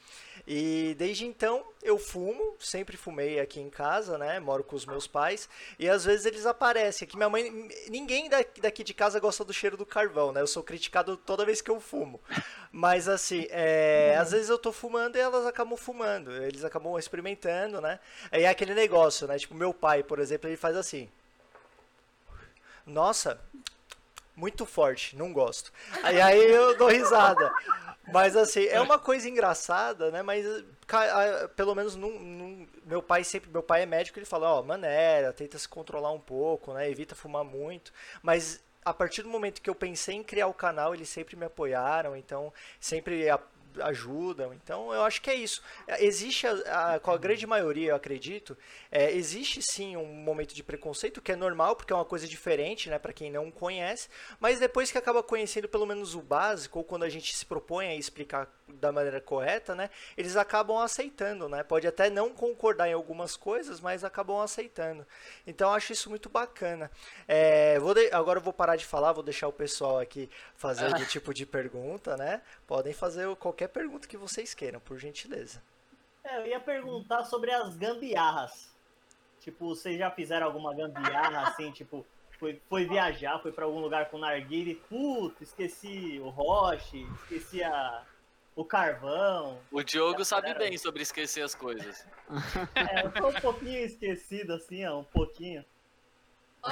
E desde então eu fumo, sempre fumei aqui em casa, né? Moro com os meus pais. E às vezes eles aparecem. Aqui minha mãe. Ninguém daqui de casa gosta do cheiro do carvão, né? Eu sou criticado toda vez que eu fumo. Mas assim, é, às vezes eu tô fumando e elas acabam fumando. Eles acabam experimentando, né? Aí é aquele negócio, né? Tipo, meu pai, por exemplo, ele faz assim. Nossa, muito forte, não gosto. Aí, aí eu dou risada. Mas assim, é uma coisa engraçada, né? Mas pelo menos num, num- meu pai sempre, meu pai é médico, ele fala, ó, maneira, tenta se controlar um pouco, né? Evita fumar muito. Mas a partir do momento que eu pensei em criar o canal, eles sempre me apoiaram, então sempre ajudam. Então eu acho que é isso. Existe, a- a- com a grande maioria, eu acredito, é, existe sim um momento de preconceito, que é normal, porque é uma coisa diferente, né, para quem não conhece, mas depois que acaba conhecendo pelo menos o básico, ou quando a gente se propõe a explicar da maneira correta, né, eles acabam aceitando, né, pode até não concordar em algumas coisas, mas acabam aceitando. Então eu acho isso muito bacana. É, vou de- Agora eu vou parar de falar, vou deixar o pessoal aqui fazer o tipo de pergunta, né, podem fazer qualquer pergunta que vocês queiram, por gentileza. É, eu ia perguntar sobre as gambiarras. Tipo, vocês já fizeram alguma gambiarra assim, tipo, foi, foi viajar, foi pra algum lugar com narguile, puta, esqueci o roche, esqueci a, o carvão. O Diogo sabe bem sobre esquecer as coisas. É, eu tô um pouquinho esquecido assim, ó, um pouquinho. Ó,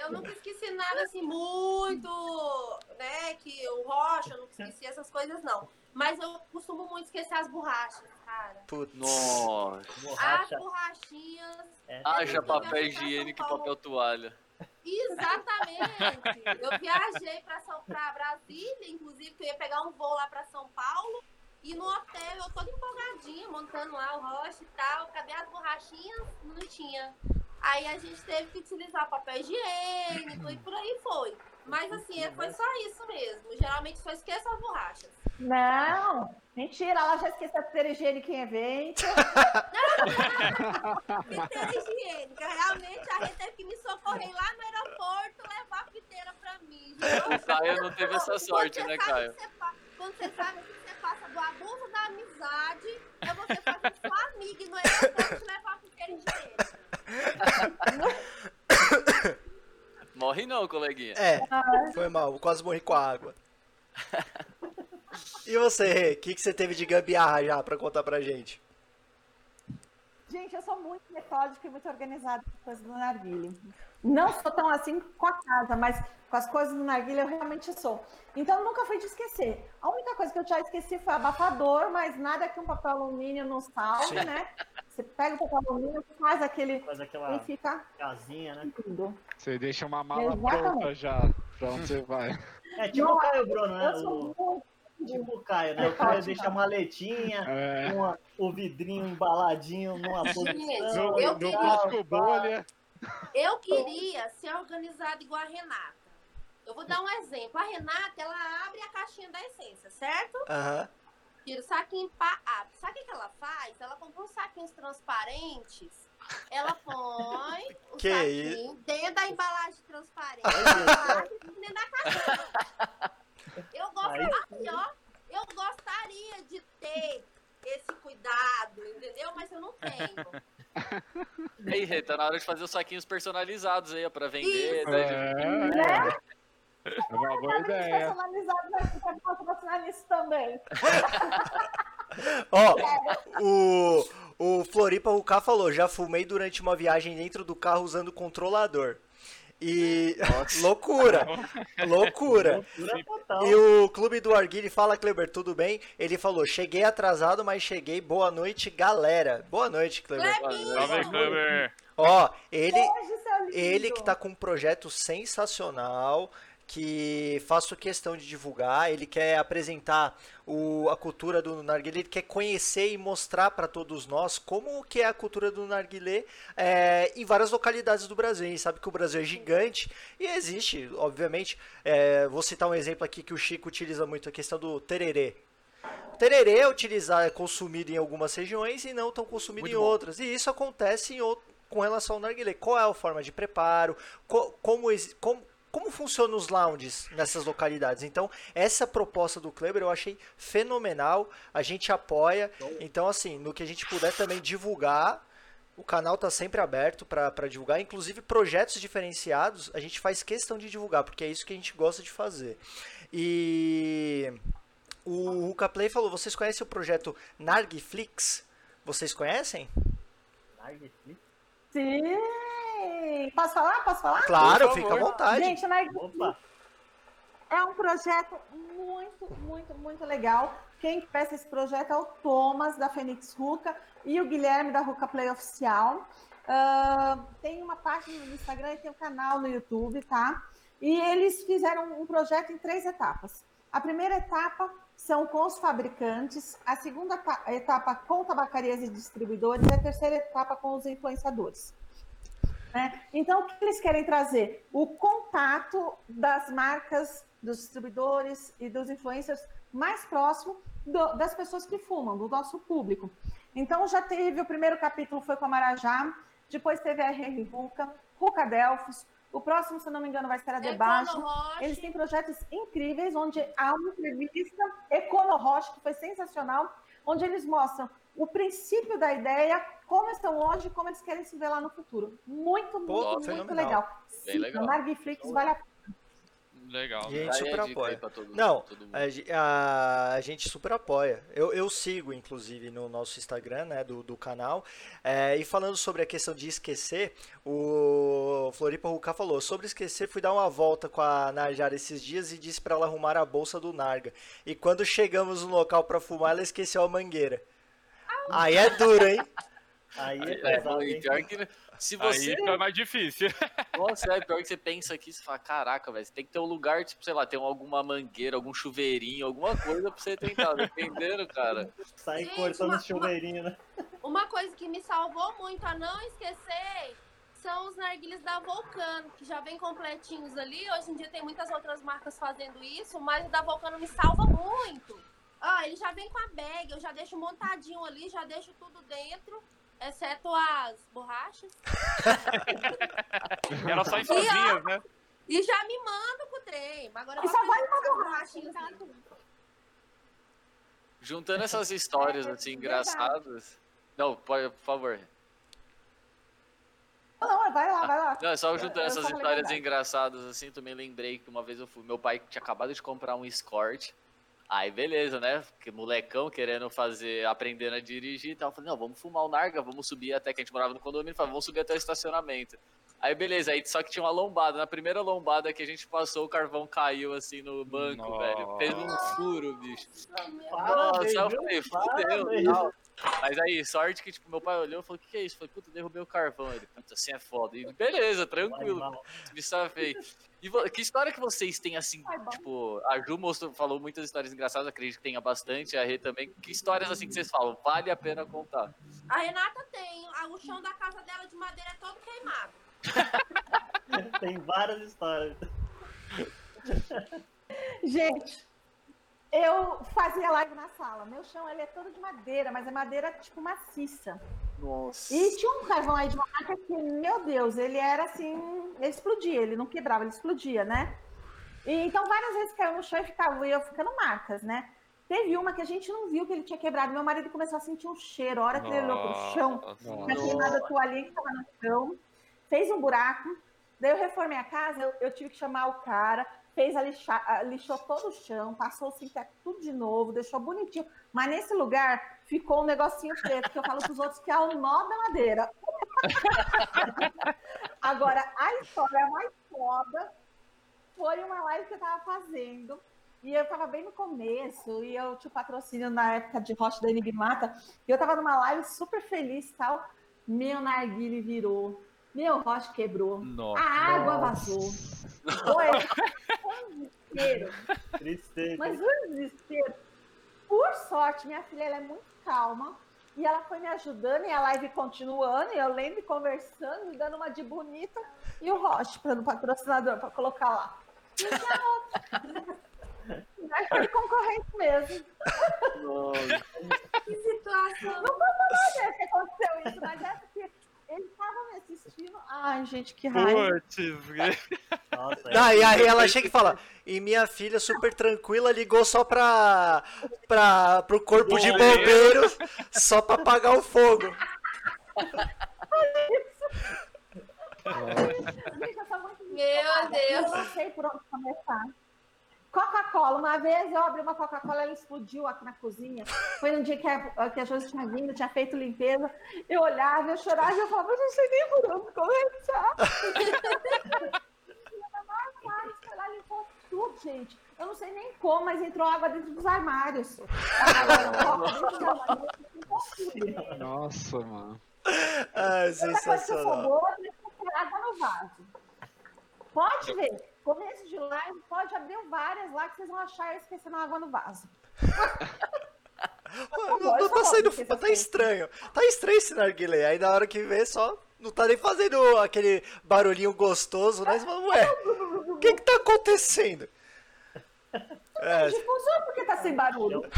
eu nunca esqueci nada assim muito, né? Que o rocha, eu nunca esqueci essas coisas, não. Mas eu costumo muito esquecer as borrachas, cara. Putz. Nossa. As Borracha. borrachinhas. É. Haja Eu fui papel higiênico e papel toalha. Exatamente. Eu viajei pra, São, pra Brasília, inclusive, que eu ia pegar um voo lá pra São Paulo. E no hotel, eu toda empolgadinha, montando lá o rocha e tal. Cadê as borrachinhas? Não tinha. Aí a gente teve que utilizar papel higiênico e por aí foi. Mas assim, é- foi só isso mesmo. Geralmente só esqueço as borrachas. Não, mentira, ela já esqueceu de ter higiênico em evento. Piteira higiênica. Realmente a gente teve que me socorrer lá no aeroporto, levar a piteira pra mim. O Caio não teve essa sorte, né, Caio? Quando você sabe que você passa do abuso da amizade, é você fazer sua amiga e no aeroporto te levar a piteira gente. Morre não, coleguinha. É, foi mal, eu quase morri com a água. E você, Rê, o que, que você teve de gambiarra já pra contar pra gente? Gente, eu sou muito metódica e muito organizada com as coisas do narguilé. Não sou tão assim com a casa, mas com as coisas do narguilé eu realmente sou. Então nunca fui de esquecer. A única coisa que eu já esqueci foi abafador, mas nada que um papel alumínio não salve, Sim. né? Você pega o papel alumínio, faz aquele Faz e aquela fica casinha, né? lindo. Você deixa uma mala Exatamente. pronta já pra onde você vai. É tipo o Caio Bruno, né? Eu sou O, muito tipo o Caio, né? O Caio deixa a maletinha, É. uma- o vidrinho embaladinho numa posição. No, Eu no queria- bolha. Eu queria ser organizada igual a Renata. Eu vou dar um exemplo. A Renata, ela abre a caixinha da essência, certo? Aham. Tira o saquinho, pá, abre. Sabe o que que ela faz? Ela comprou uns saquinhos transparentes. Ela põe o Que saquinho dentro da embalagem transparente. Dentro da caixinha. Eu gosto aqui, ó. Eu gostaria de ter esse cuidado, entendeu? Mas eu não tenho. E aí, Rê, tá na hora de fazer os saquinhos personalizados aí, ó, pra vender. Isso. né? É. É uma boa ideia. personalizado, mas você pode patrocinar nisso também. Ó, o, o Floripa Ruká falou, já fumei durante uma viagem dentro do carro usando controlador. E. loucura! Loucura! Loucura. E o Clube do Arguile fala, Kleber, tudo bem? Ele falou, cheguei atrasado, mas cheguei. Boa noite, galera. Boa noite, Kleber. Salve, Kleber! Ó, ele, Beijo, ele que tá com um projeto sensacional, que faço questão de divulgar. Ele quer apresentar o, a cultura do narguilé, ele quer conhecer e mostrar para todos nós como que é a cultura do narguilé é, em várias localidades do Brasil. A gente sabe que o Brasil é gigante e existe, obviamente. é, vou citar um exemplo aqui que o Chico utiliza muito, a questão do tererê. O tererê é utilizado, é consumido em algumas regiões e não tão consumido Muito em bom. outras. E isso acontece em out- com relação ao narguilé. Qual é a forma de preparo? Co- como, como, como funcionam os lounges nessas localidades? Então, essa proposta do Kleber eu achei fenomenal. A gente apoia. Então, assim, no que a gente puder também divulgar, o canal está sempre aberto para divulgar. Inclusive, projetos diferenciados, a gente faz questão de divulgar, porque é isso que a gente gosta de fazer. E o Ruka Play falou: vocês conhecem o projeto Nargflix? Vocês conhecem? Nargflix? Sim! Posso falar? Posso falar? Claro, fica à vontade. Gente, Opa! é um projeto muito, muito, muito legal. Quem peça esse projeto é o Thomas, da Fênix Ruca, e o Guilherme, da Ruca Play Oficial. Ah, tem uma página no Instagram e tem um canal no YouTube, tá? E eles fizeram um projeto em três etapas. A primeira etapa são com os fabricantes, a segunda ta- etapa com tabacarias e distribuidores, e a terceira etapa com os influenciadores. né? Então, o que eles querem trazer? O contato das marcas, dos distribuidores e dos influencers mais próximo do- das pessoas que fumam, do nosso público. Então, já teve o primeiro capítulo, foi com a Marajá, depois teve a Henry Ruca, Ruca Delfos, o próximo, se não me engano, vai ser a Debaixo. Econo Roche. Eles têm projetos incríveis, onde há uma entrevista Econo Roche, que foi sensacional, onde eles mostram o princípio da ideia, como estão hoje e como eles querem se ver lá no futuro. Muito, muito, muito fenomenal. legal. Bem Sim, legal. Nargiflix vale a pena. Legal. E a gente Aí super é apoia. pra todo- Não, todo mundo. a, a- a gente super apoia. Eu, eu sigo, inclusive, no nosso Instagram, né, do, do canal. É, e falando sobre a questão de esquecer, o Floripa Ruka falou, sobre esquecer, fui dar uma volta com a Najara esses dias e disse pra ela arrumar a bolsa do Narga. E quando chegamos no local pra fumar, ela esqueceu a mangueira. Aí é duro, hein? Aí é É, pesado, hein? Se Aí você. fica mais difícil. Nossa, é pior que você pensa aqui, você fala, caraca, velho, você tem que ter um lugar, tipo, sei lá, tem alguma mangueira, algum chuveirinho, alguma coisa pra você tentar, dependendo, cara. Sair Gente, cortando uma- chuveirinho, né? Uma coisa que me salvou muito a não esquecer são os narguilhos da Vulcano, que já vem completinhos ali. Hoje em dia tem muitas outras marcas fazendo isso, mas o da Vulcano me salva muito. Ah, ele já vem com a bag, eu já deixo montadinho ali, já deixo tudo dentro, exceto as borrachas. Era só em né? E já me mando com o trem. mas Agora eu E vou só vai uma borracha. Juntando essas histórias, É, assim, verdade. engraçadas. Não, pode, por favor. não, vai lá, vai lá. Não, é só juntando eu essas histórias engraçadas assim, também lembrei que uma vez eu fui, meu pai tinha acabado de comprar um Escort. Aí beleza, né? Porque molecão querendo fazer, aprendendo a dirigir e tal. Eu falei, não, vamos fumar o Narga, vamos subir até que a gente morava no condomínio, falei, vamos subir até o estacionamento. Aí beleza, aí só que tinha uma lombada. Na primeira lombada que a gente passou, o carvão caiu assim no banco, velho. Fez um furo, bicho. Nossa, Parabéns, eu falei, fudeu. Mas aí, sorte que, tipo, meu pai olhou e falou, o que, que é isso? Eu falei, puta, derrubei o carvão. Ele, puta, assim é foda. E beleza, tranquilo. Me safei. E que história que vocês têm, assim, tipo, a Ju mostrou, falou muitas histórias engraçadas, acredito que tenha bastante, a Rê também. Que histórias, assim, que vocês falam, vale a pena contar? A Renata tem. O chão da casa dela de madeira é todo queimado. Tem várias histórias. Gente, eu fazia live na sala. Meu chão ele é todo de madeira, mas é madeira tipo maciça. Nossa. E tinha um carvão aí de uma marca que, meu Deus, ele era assim, ele explodia, ele não quebrava, ele explodia, né? E, então várias vezes caiu no chão e ficava, e eu ficando marcas, né? Teve uma que a gente não viu que ele tinha quebrado. Meu marido começou a sentir um cheiro. A hora que ele olhou pro chão, tinha queimado a toalhinha que estava no chão, fez um buraco. Daí eu reformei a casa, eu, eu tive que chamar o cara, fez a lixar, lixou todo o chão, passou o sinteco tudo de novo, deixou bonitinho. Mas nesse lugar ficou um negocinho preto, que eu falo pros outros que é o nó da madeira. Agora, a história mais foda foi uma live que eu tava fazendo. E eu tava bem no começo, e eu tinha patrocínio na época de Rocha da Enigmata. E eu tava numa live super feliz e tal. Meu narguile virou. Meu roche quebrou. Nossa. A água vazou. Foi um desespero. Tristeza. Mas um desespero. Por sorte, minha filha ela é muito calma. E ela foi me ajudando e a live continuando. E eu e conversando, me dando uma de bonita. E o Roche, para o patrocinador, para colocar lá. E tinha outro. Mas foi concorrente mesmo. Que situação. Não sei que aconteceu isso, mas é porque eles estavam me assistindo. Ai, gente, que raiva. Nossa, Não, e aí ela chega e fala, e minha filha super tranquila ligou só pra, pra, pro corpo de bombeiro, só pra apagar o fogo. Gente, eu sou muito Meu Deus. Eu não sei por onde começar. Coca-Cola, uma vez eu abri uma Coca-Cola, ela explodiu aqui na cozinha. Foi um dia que a, que a Josi tinha vindo, tinha feito limpeza. Eu olhava, eu chorava e eu falava, eu não sei nem por onde começar. Lá, limpou tudo, gente. Eu não sei nem como, mas entrou água dentro dos armários. Nossa, mano. Ah, Outra coisa que eu sensacional. boa é ter água no vaso. Pode ver. Começo de live, pode abrir várias lá que vocês vão achar esquecendo água no vaso. Não, não tá saindo, tá estranho. Tá estranho esse narguilé. Aí na hora que vê, só não tá nem fazendo aquele barulhinho gostoso, né? Você fala, ué, o que que tá acontecendo? É, Difusor porque tá sem barulho.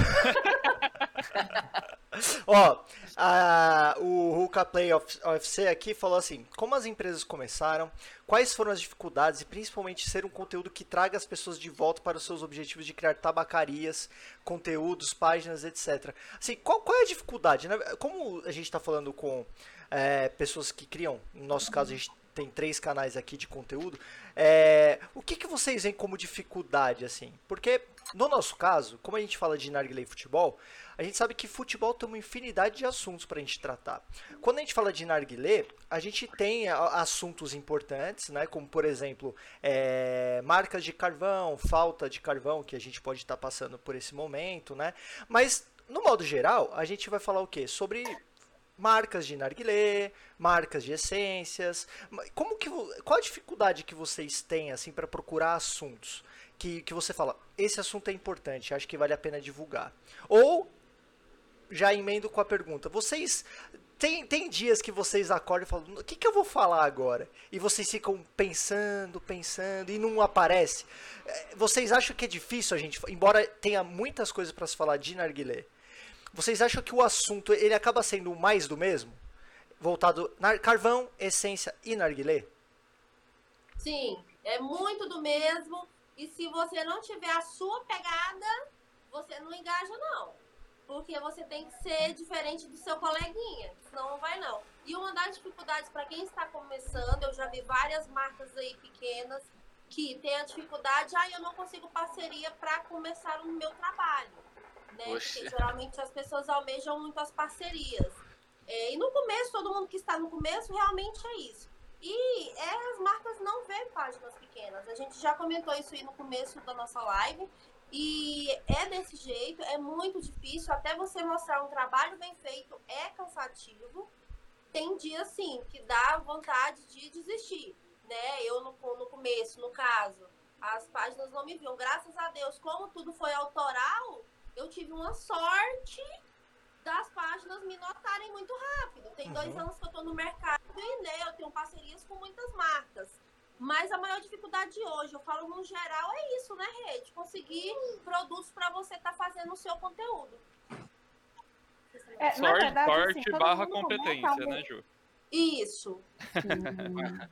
Ó, a- o Ruka Play of- UFC aqui falou assim: como as empresas começaram, quais foram as dificuldades e principalmente ser um conteúdo que traga as pessoas de volta para os seus objetivos de criar tabacarias, conteúdos, páginas, etc. Assim, qual, qual é a dificuldade? né? Como a gente está falando com é, pessoas que criam, no nosso caso a gente tem três canais aqui de conteúdo, é, o que, que vocês veem como dificuldade, assim? Porque, no nosso caso, como a gente fala de narguilé e futebol, a gente sabe que futebol tem uma infinidade de assuntos para a gente tratar. Quando a gente fala de narguilé, a gente tem assuntos importantes, né? Como, por exemplo, é, marcas de carvão, falta de carvão, que a gente pode estar passando por esse momento, né? Mas, no modo geral, a gente vai falar o quê? Sobre marcas de narguilé, marcas de essências. Como que qual a dificuldade que vocês têm assim para procurar assuntos que, que você fala, esse assunto é importante, acho que vale a pena divulgar. Ou já emendo com a pergunta, vocês tem, tem dias que vocês acordam e falam, o que, que eu vou falar agora? E vocês ficam pensando, pensando e não aparece. Eh, Vocês acham que é difícil a gente, embora tenha muitas coisas para se falar de narguilé, vocês acham que o assunto ele acaba sendo mais do mesmo? Voltado na carvão, essência e narguilé? Sim, é muito do mesmo. E se você não tiver a sua pegada, você não engaja, não. Porque você tem que ser diferente do seu coleguinha, senão não vai não. E uma das dificuldades para quem está começando, eu já vi várias marcas aí pequenas que tem a dificuldade, ah, eu não consigo parceria para começar o meu trabalho, né? Porque geralmente as pessoas almejam muito as parcerias. É, e no começo, todo mundo que está no começo realmente é isso. E é, as marcas não vêem páginas pequenas. A gente já comentou isso aí no começo da nossa live. E é desse jeito, é muito difícil. Até você mostrar um trabalho bem feito é cansativo. Tem dia, sim, que dá vontade de desistir. Né? Eu, no, no começo, no caso, as páginas não me viam. Graças a Deus, como tudo foi autoral, eu tive uma sorte das páginas me notarem muito rápido. Tem dois Uhum. anos que eu tô no mercado e né, eu tenho parcerias com muitas marcas. Mas a maior dificuldade hoje, eu falo no geral, é isso, né, Rede? Conseguir produtos para você estar fazendo o seu conteúdo. É, na Sorte, verdade, assim, sorte todo barra começa competência, né, Ju? Isso. Sim.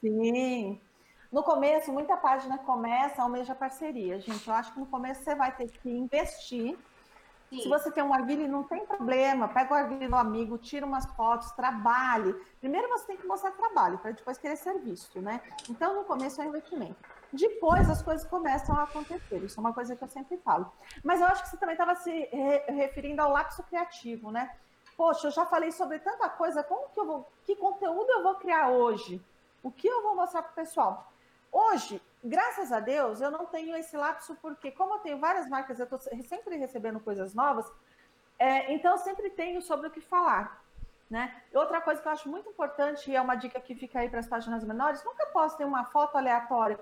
Sim. No começo, muita página começa, almeja parceria. Gente, eu acho que no começo você vai ter que investir. Sim. Se você tem um arguile, não tem problema. Pega o arguile do amigo, tira umas fotos, trabalhe. Primeiro você tem que mostrar trabalho, para depois querer ser visto, né? Então, no começo é um investimento. Depois as coisas começam a acontecer. Isso é uma coisa que eu sempre falo. Mas eu acho que você também estava se re- referindo ao lapso criativo, né? Poxa, eu já falei sobre tanta coisa, como que eu vou, que conteúdo eu vou criar hoje? O que eu vou mostrar para o pessoal? Hoje, graças a Deus, eu não tenho esse lapso, porque como eu tenho várias marcas, eu estou sempre recebendo coisas novas, é, então eu sempre tenho sobre o que falar. Né? Outra coisa que eu acho muito importante, e é uma dica que fica aí para as páginas menores, nunca postem uma foto aleatória.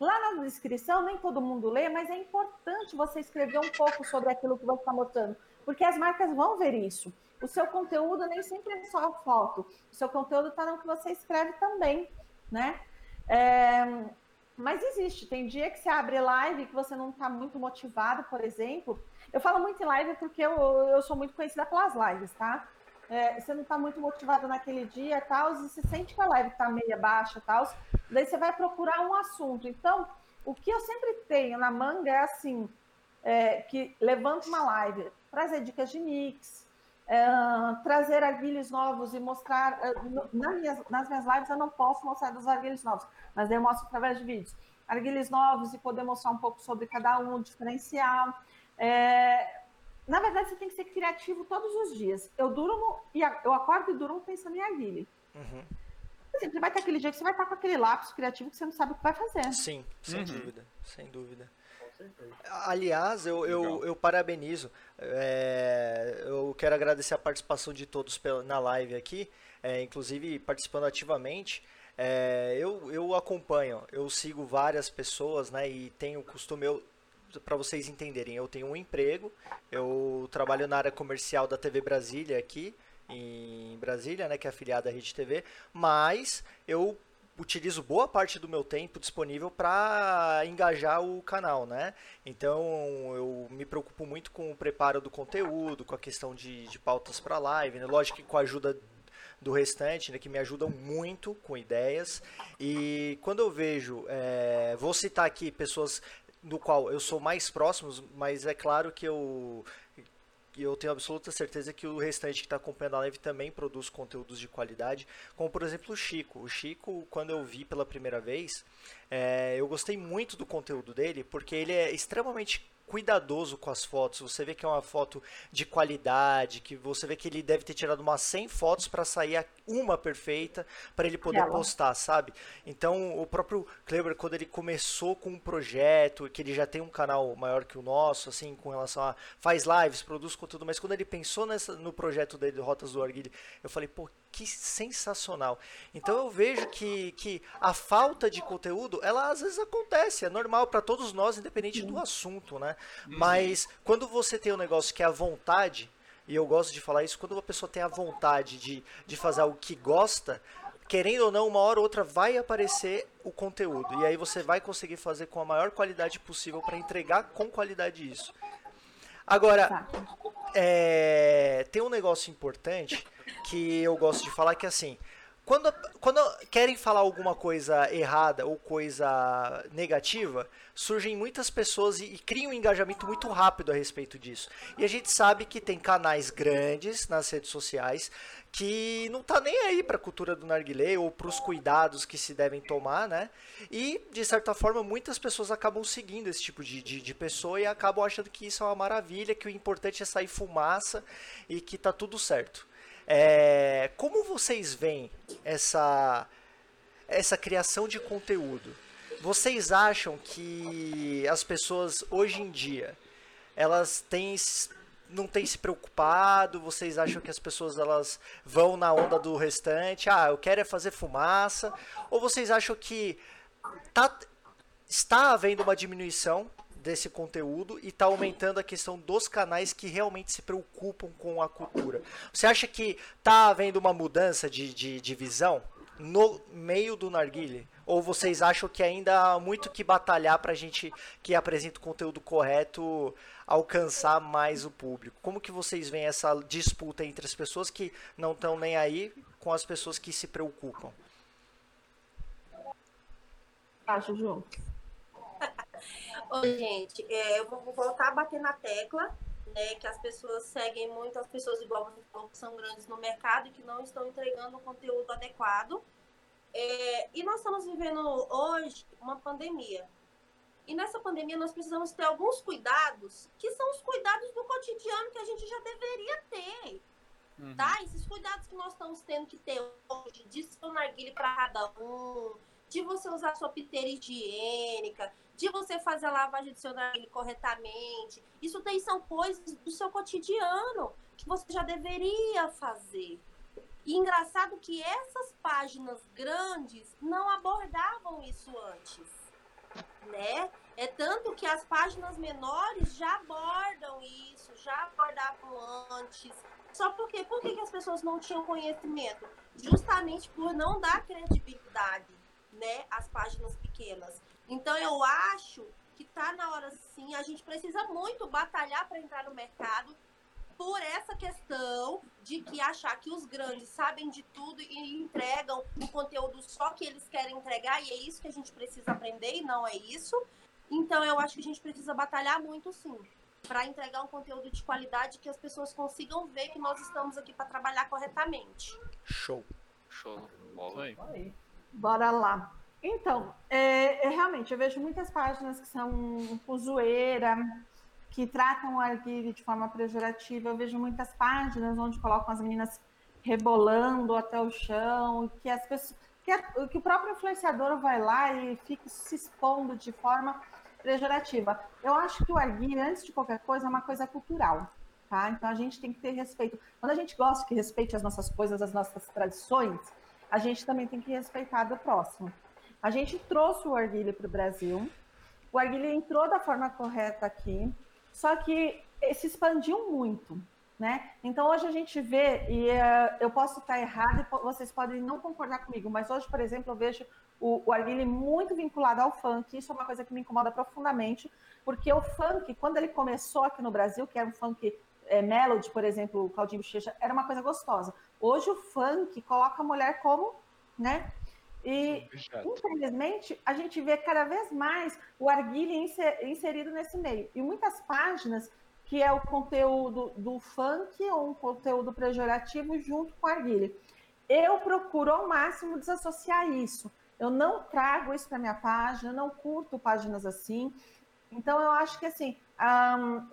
Lá na descrição, nem todo mundo lê, mas é importante você escrever um pouco sobre aquilo que você está mostrando, porque as marcas vão ver isso. O seu conteúdo nem sempre é só foto, o seu conteúdo está no que você escreve também, né? É, mas existe, tem dia que você abre live que você não está muito motivado, por exemplo. Eu falo muito em live porque eu, eu sou muito conhecida pelas lives, tá? É, você não está muito motivado naquele dia tal, e você sente que a live está meia baixa tal, daí você vai procurar um assunto. Então, o que eu sempre tenho na manga é assim, é, que levanta uma live, trazer dicas de mix, é, trazer arguilhos novos e mostrar. é, no- nas, minhas, nas minhas lives eu não posso mostrar dos arguilhos novos, mas eu mostro através de vídeos. Arguilhos novos e poder mostrar um pouco sobre cada um, o diferencial. É, na verdade, você tem que ser criativo todos os dias. Eu durmo e eu acordo e durmo pensando em arguile. Uhum. Sempre vai ter aquele dia que você vai estar com aquele lápis criativo que você não sabe o que vai fazer. Sim, sem Uhum. dúvida, sem dúvida. Aliás, eu, eu, eu parabenizo. é, eu quero agradecer a participação de todos na live aqui, é, inclusive participando ativamente. É, eu, eu acompanho, eu sigo várias pessoas, né? E tenho o costume, eu, para vocês entenderem, eu tenho um emprego, eu trabalho na área comercial da TV Brasília aqui, em Brasília, né? Que é afiliada à Rede TV, mas eu utilizo boa parte do meu tempo disponível para engajar o canal, né? Então eu me preocupo muito com o preparo do conteúdo, com a questão de, de pautas para live, né? Lógico que com a ajuda do restante, né, que me ajudam muito com ideias. E quando eu vejo, é, vou citar aqui pessoas do qual eu sou mais próximo, mas é claro que eu e eu tenho absoluta certeza que o restante que está acompanhando a live também produz conteúdos de qualidade, como por exemplo o Chico. O Chico, quando eu vi pela primeira vez, é, eu gostei muito do conteúdo dele, porque ele é extremamente cuidadoso com as fotos. Você vê que é uma foto de qualidade, que você vê que ele deve ter tirado umas 100 fotos para sair uma perfeita para ele poder Aquela. postar, sabe? Então, o próprio Kleber, quando ele começou com um projeto, que ele já tem um canal maior que o nosso, assim, com relação a faz lives, produz conteúdo, mas quando ele pensou nessa, no projeto dele, do Rotas do Arguilho, eu falei, pô, que sensacional. Então eu vejo que, que a falta de conteúdo, ela às vezes acontece, é normal para todos nós, independente do assunto, né? Mas quando você tem um negócio que é a vontade, e eu gosto de falar isso, quando uma pessoa tem a vontade de, de fazer algo que gosta, querendo ou não, uma hora ou outra vai aparecer o conteúdo. E aí você vai conseguir fazer com a maior qualidade possível para entregar com qualidade isso. Agora, Tá. é, tem um negócio importante que eu gosto de falar que assim, quando, quando querem falar alguma coisa errada ou coisa negativa, surgem muitas pessoas e, e, criam um engajamento muito rápido a respeito disso. E a gente sabe que tem canais grandes nas redes sociais que não tá nem aí para a cultura do narguilé ou para os cuidados que se devem tomar, né? E, de certa forma, muitas pessoas acabam seguindo esse tipo de, de, de pessoa e acabam achando que isso é uma maravilha, que o importante é sair fumaça e que tá tudo certo. É, como vocês veem essa, essa criação de conteúdo? Vocês acham que as pessoas hoje em dia elas têm não têm se preocupado? Vocês acham que as pessoas elas vão na onda do restante? Ah, eu quero é fazer fumaça? Ou vocês acham que tá, está havendo uma diminuição desse conteúdo e está aumentando a questão dos canais que realmente se preocupam com a cultura. Você acha que está havendo uma mudança de, de, de visão no meio do narguile? Ou vocês acham que ainda há muito que batalhar para a gente que apresenta o conteúdo correto alcançar mais o público? Como que vocês veem essa disputa entre as pessoas que não estão nem aí com as pessoas que se preocupam? Ah, Juju. Oi, gente, é, eu vou voltar a bater na tecla, né, que as pessoas seguem muito as pessoas igual você falou, que são grandes no mercado e que não estão entregando o conteúdo adequado. É, e nós estamos vivendo hoje uma pandemia. E nessa pandemia nós precisamos ter alguns cuidados, que são os cuidados do cotidiano que a gente já deveria ter. Uhum. Tá? Esses cuidados que nós estamos tendo que ter hoje, de seu narguile para cada um, de você usar sua piteira higiênica, de você fazer a lavagem do seu nariz corretamente. Isso daí são coisas do seu cotidiano que você já deveria fazer. E engraçado que essas páginas grandes não abordavam isso antes, né? É tanto que as páginas menores já abordam isso, já abordavam antes. Só porque, por que as pessoas não tinham conhecimento? Justamente por não dar credibilidade, né, às páginas pequenas. Então eu acho que está na hora sim, a gente precisa muito batalhar para entrar no mercado por essa questão de que achar que os grandes sabem de tudo e entregam o conteúdo só que eles querem entregar e é isso que a gente precisa aprender e não é isso. Então eu acho que a gente precisa batalhar muito sim para entregar um conteúdo de qualidade que as pessoas consigam ver que nós estamos aqui para trabalhar corretamente. Show. Show. Bola. Bora lá. Então, é, é, realmente, eu vejo muitas páginas que são com zoeira, que tratam o arguile de forma pejorativa. Eu vejo muitas páginas onde colocam as meninas rebolando até o chão, que as pessoas, que, a, que o próprio influenciador vai lá e fica se expondo de forma pejorativa. Eu acho que o arguile, antes de qualquer coisa, é uma coisa cultural. Tá? Então a gente tem que ter respeito. Quando a gente gosta que respeite as nossas coisas, as nossas tradições, a gente também tem que respeitar do próximo. A gente trouxe o arguile para o Brasil. O arguile entrou da forma correta aqui, só que se expandiu muito, né? Então hoje a gente vê, e uh, eu posso estar errado vocês podem não concordar comigo, mas hoje, por exemplo, eu vejo o, o arguile muito vinculado ao funk. Isso é uma coisa que me incomoda profundamente, porque o funk, quando ele começou aqui no Brasil, que era um funk é, melody, por exemplo, o Claudinho Bochecha, era uma coisa gostosa. Hoje o funk coloca a mulher como, né? E, infelizmente, a gente vê cada vez mais o arguile inserido nesse meio. E muitas páginas que é o conteúdo do funk ou um conteúdo pejorativo junto com a arguile. Eu procuro ao máximo desassociar isso. Eu não trago isso para minha página, não curto páginas assim. Então, eu acho que, assim, um,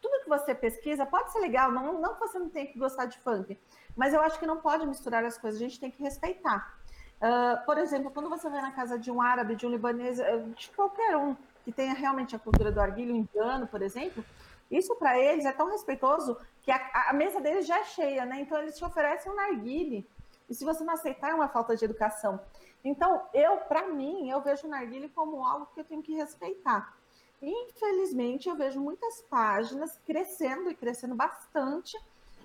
tudo que você pesquisa pode ser legal, não, não que você não tenha que gostar de funk, mas eu acho que não pode misturar as coisas, a gente tem que respeitar. Uh, por exemplo, quando você vai na casa de um árabe, de um libanês, eh, de qualquer um que tenha realmente a cultura do arguilho indiano, por exemplo, isso para eles é tão respeitoso que a, a, mesa deles já é cheia, né? Então eles te oferecem um narguile. E se você não aceitar, é uma falta de educação. Então, eu, para mim, eu vejo o narguile como algo que eu tenho que respeitar. Infelizmente, eu vejo muitas páginas crescendo e crescendo bastante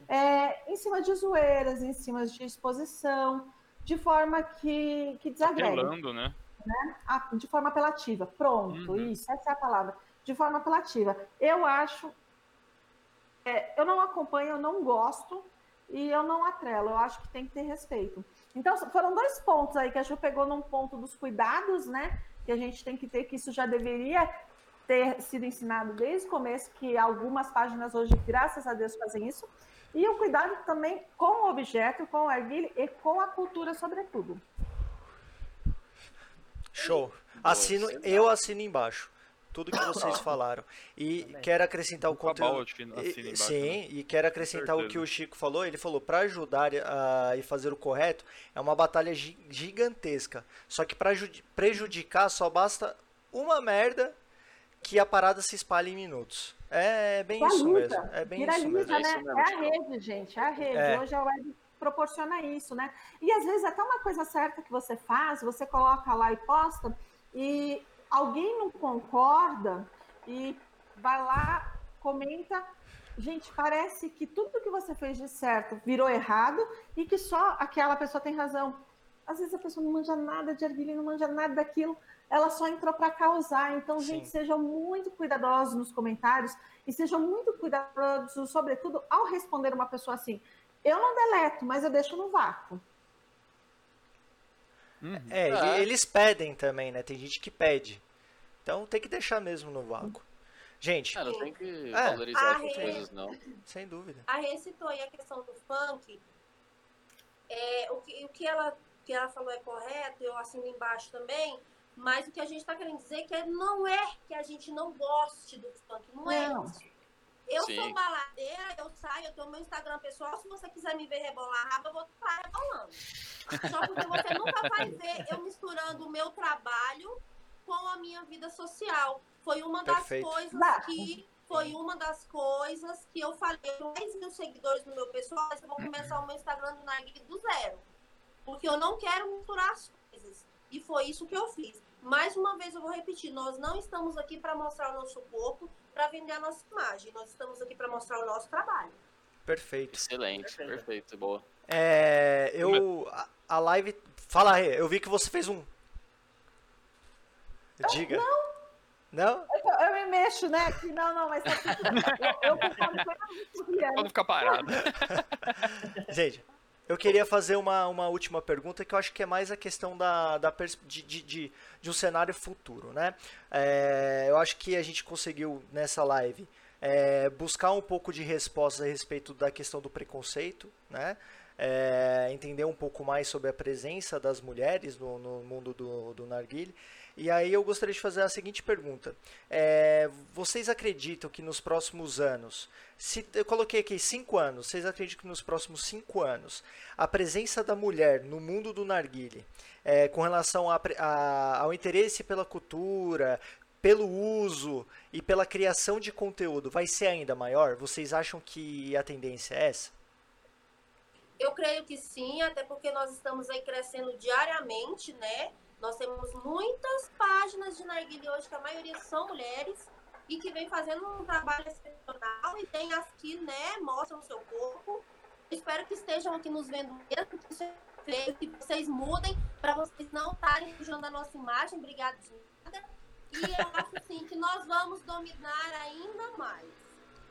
é, em cima de zoeiras, em cima de exposição, de forma que, que desagrega. Apelando, né? né? De forma apelativa. Pronto, uhum. isso, essa é a palavra. De forma apelativa. Eu acho. É, eu não acompanho, eu não gosto e eu não atrelo. Eu acho que tem que ter respeito. Então, foram dois pontos aí que a Ju pegou num ponto dos cuidados, né? Que a gente tem que ter, que isso já deveria ter sido ensinado desde o começo, que algumas páginas hoje, graças a Deus, fazem isso. E o cuidado também com o objeto, com o arguilha e com a cultura, sobretudo. Show. Assino, eu assino embaixo. Tudo que vocês falaram. E quero acrescentar o conteúdo. E- embaixo Sim, também. e quero acrescentar o que o Chico falou. Ele falou, para ajudar a, e fazer o correto, é uma batalha gi- gigantesca. Só que para prejudicar só basta uma merda que a parada se espalhe em minutos. É bem isso mesmo. É bem Viraliza, isso mesmo. É isso né? mesmo, É a rede, gente, é a rede. É. Hoje a web proporciona isso, né? E às vezes até uma coisa certa que você faz, você coloca lá e posta, e alguém não concorda e vai lá, comenta. Gente, parece que tudo que você fez de certo virou errado e que só aquela pessoa tem razão. Às vezes a pessoa não manja nada de erguilha, não manja nada daquilo, ela só entrou para causar. Então, Sim. gente, sejam muito cuidadosos nos comentários e sejam muito cuidadosos, sobretudo, ao responder uma pessoa assim. Eu não deleto, mas eu deixo no vácuo. Uhum. É, Ah. eles pedem também, né? Tem gente que pede. Então tem que deixar mesmo no vácuo. Gente, É, não tem que É. valorizar Ah, essas é. coisas, não. sem dúvida. A Rê citou aí a questão do funk. É, o, que, o que, ela, que ela falou é correto, eu assino embaixo também. Mas o que a gente está querendo dizer é que não é que a gente não goste do funk. Não é Não. isso. Eu Sim. sou baladeira, eu saio, eu tenho meu Instagram pessoal. Se você quiser me ver rebolar a raba, eu vou estar rebolando. Só porque você nunca vai ver eu misturando o meu trabalho com a minha vida social. Foi uma das Perfeito. coisas que foi uma das coisas que eu falei. Eu tenho 10 mil seguidores no meu pessoal, mas eu vou começar o meu Instagram do Narguile do zero. Porque eu não quero misturar as coisas. E foi isso que eu fiz. Mais uma vez eu vou repetir, nós não estamos aqui para mostrar o nosso corpo, para vender a nossa imagem. Nós estamos aqui para mostrar o nosso trabalho. Perfeito. Excelente, Perfeito. perfeito, boa. É, eu. A, a live. Fala, Rê, eu vi que você fez um. Diga. Não? Não? Eu, eu me mexo, né? Que Não, não, mas tá tudo bem. eu, eu com o Guilherme. Pode ficar parado. Gente, eu queria fazer uma, uma última pergunta que eu acho que é mais a questão da, da de, de, de um cenário futuro, né? É, eu acho que a gente conseguiu nessa live é, buscar um pouco de respostas a respeito da questão do preconceito, né? É, entender um pouco mais sobre a presença das mulheres no, no mundo do, do narguile. E aí eu gostaria de fazer a seguinte pergunta. É, vocês acreditam que nos próximos anos, se eu coloquei aqui cinco anos, vocês acreditam que nos próximos cinco anos a presença da mulher no mundo do narguile, é, com relação a a- ao interesse pela cultura, pelo uso e pela criação de conteúdo, vai ser ainda maior? Vocês acham que a tendência é essa? Eu creio que sim, até porque nós estamos aí crescendo diariamente, né? Nós temos muitas páginas de narguilé hoje, que a maioria são mulheres, e que vem fazendo um trabalho excepcional, e tem as que, né, mostram o seu corpo. Espero que estejam aqui nos vendo mesmo, que isso é que vocês mudem, para vocês não estarem sujando a nossa imagem. Obrigada de nada. E eu acho, assim, que nós vamos dominar ainda mais,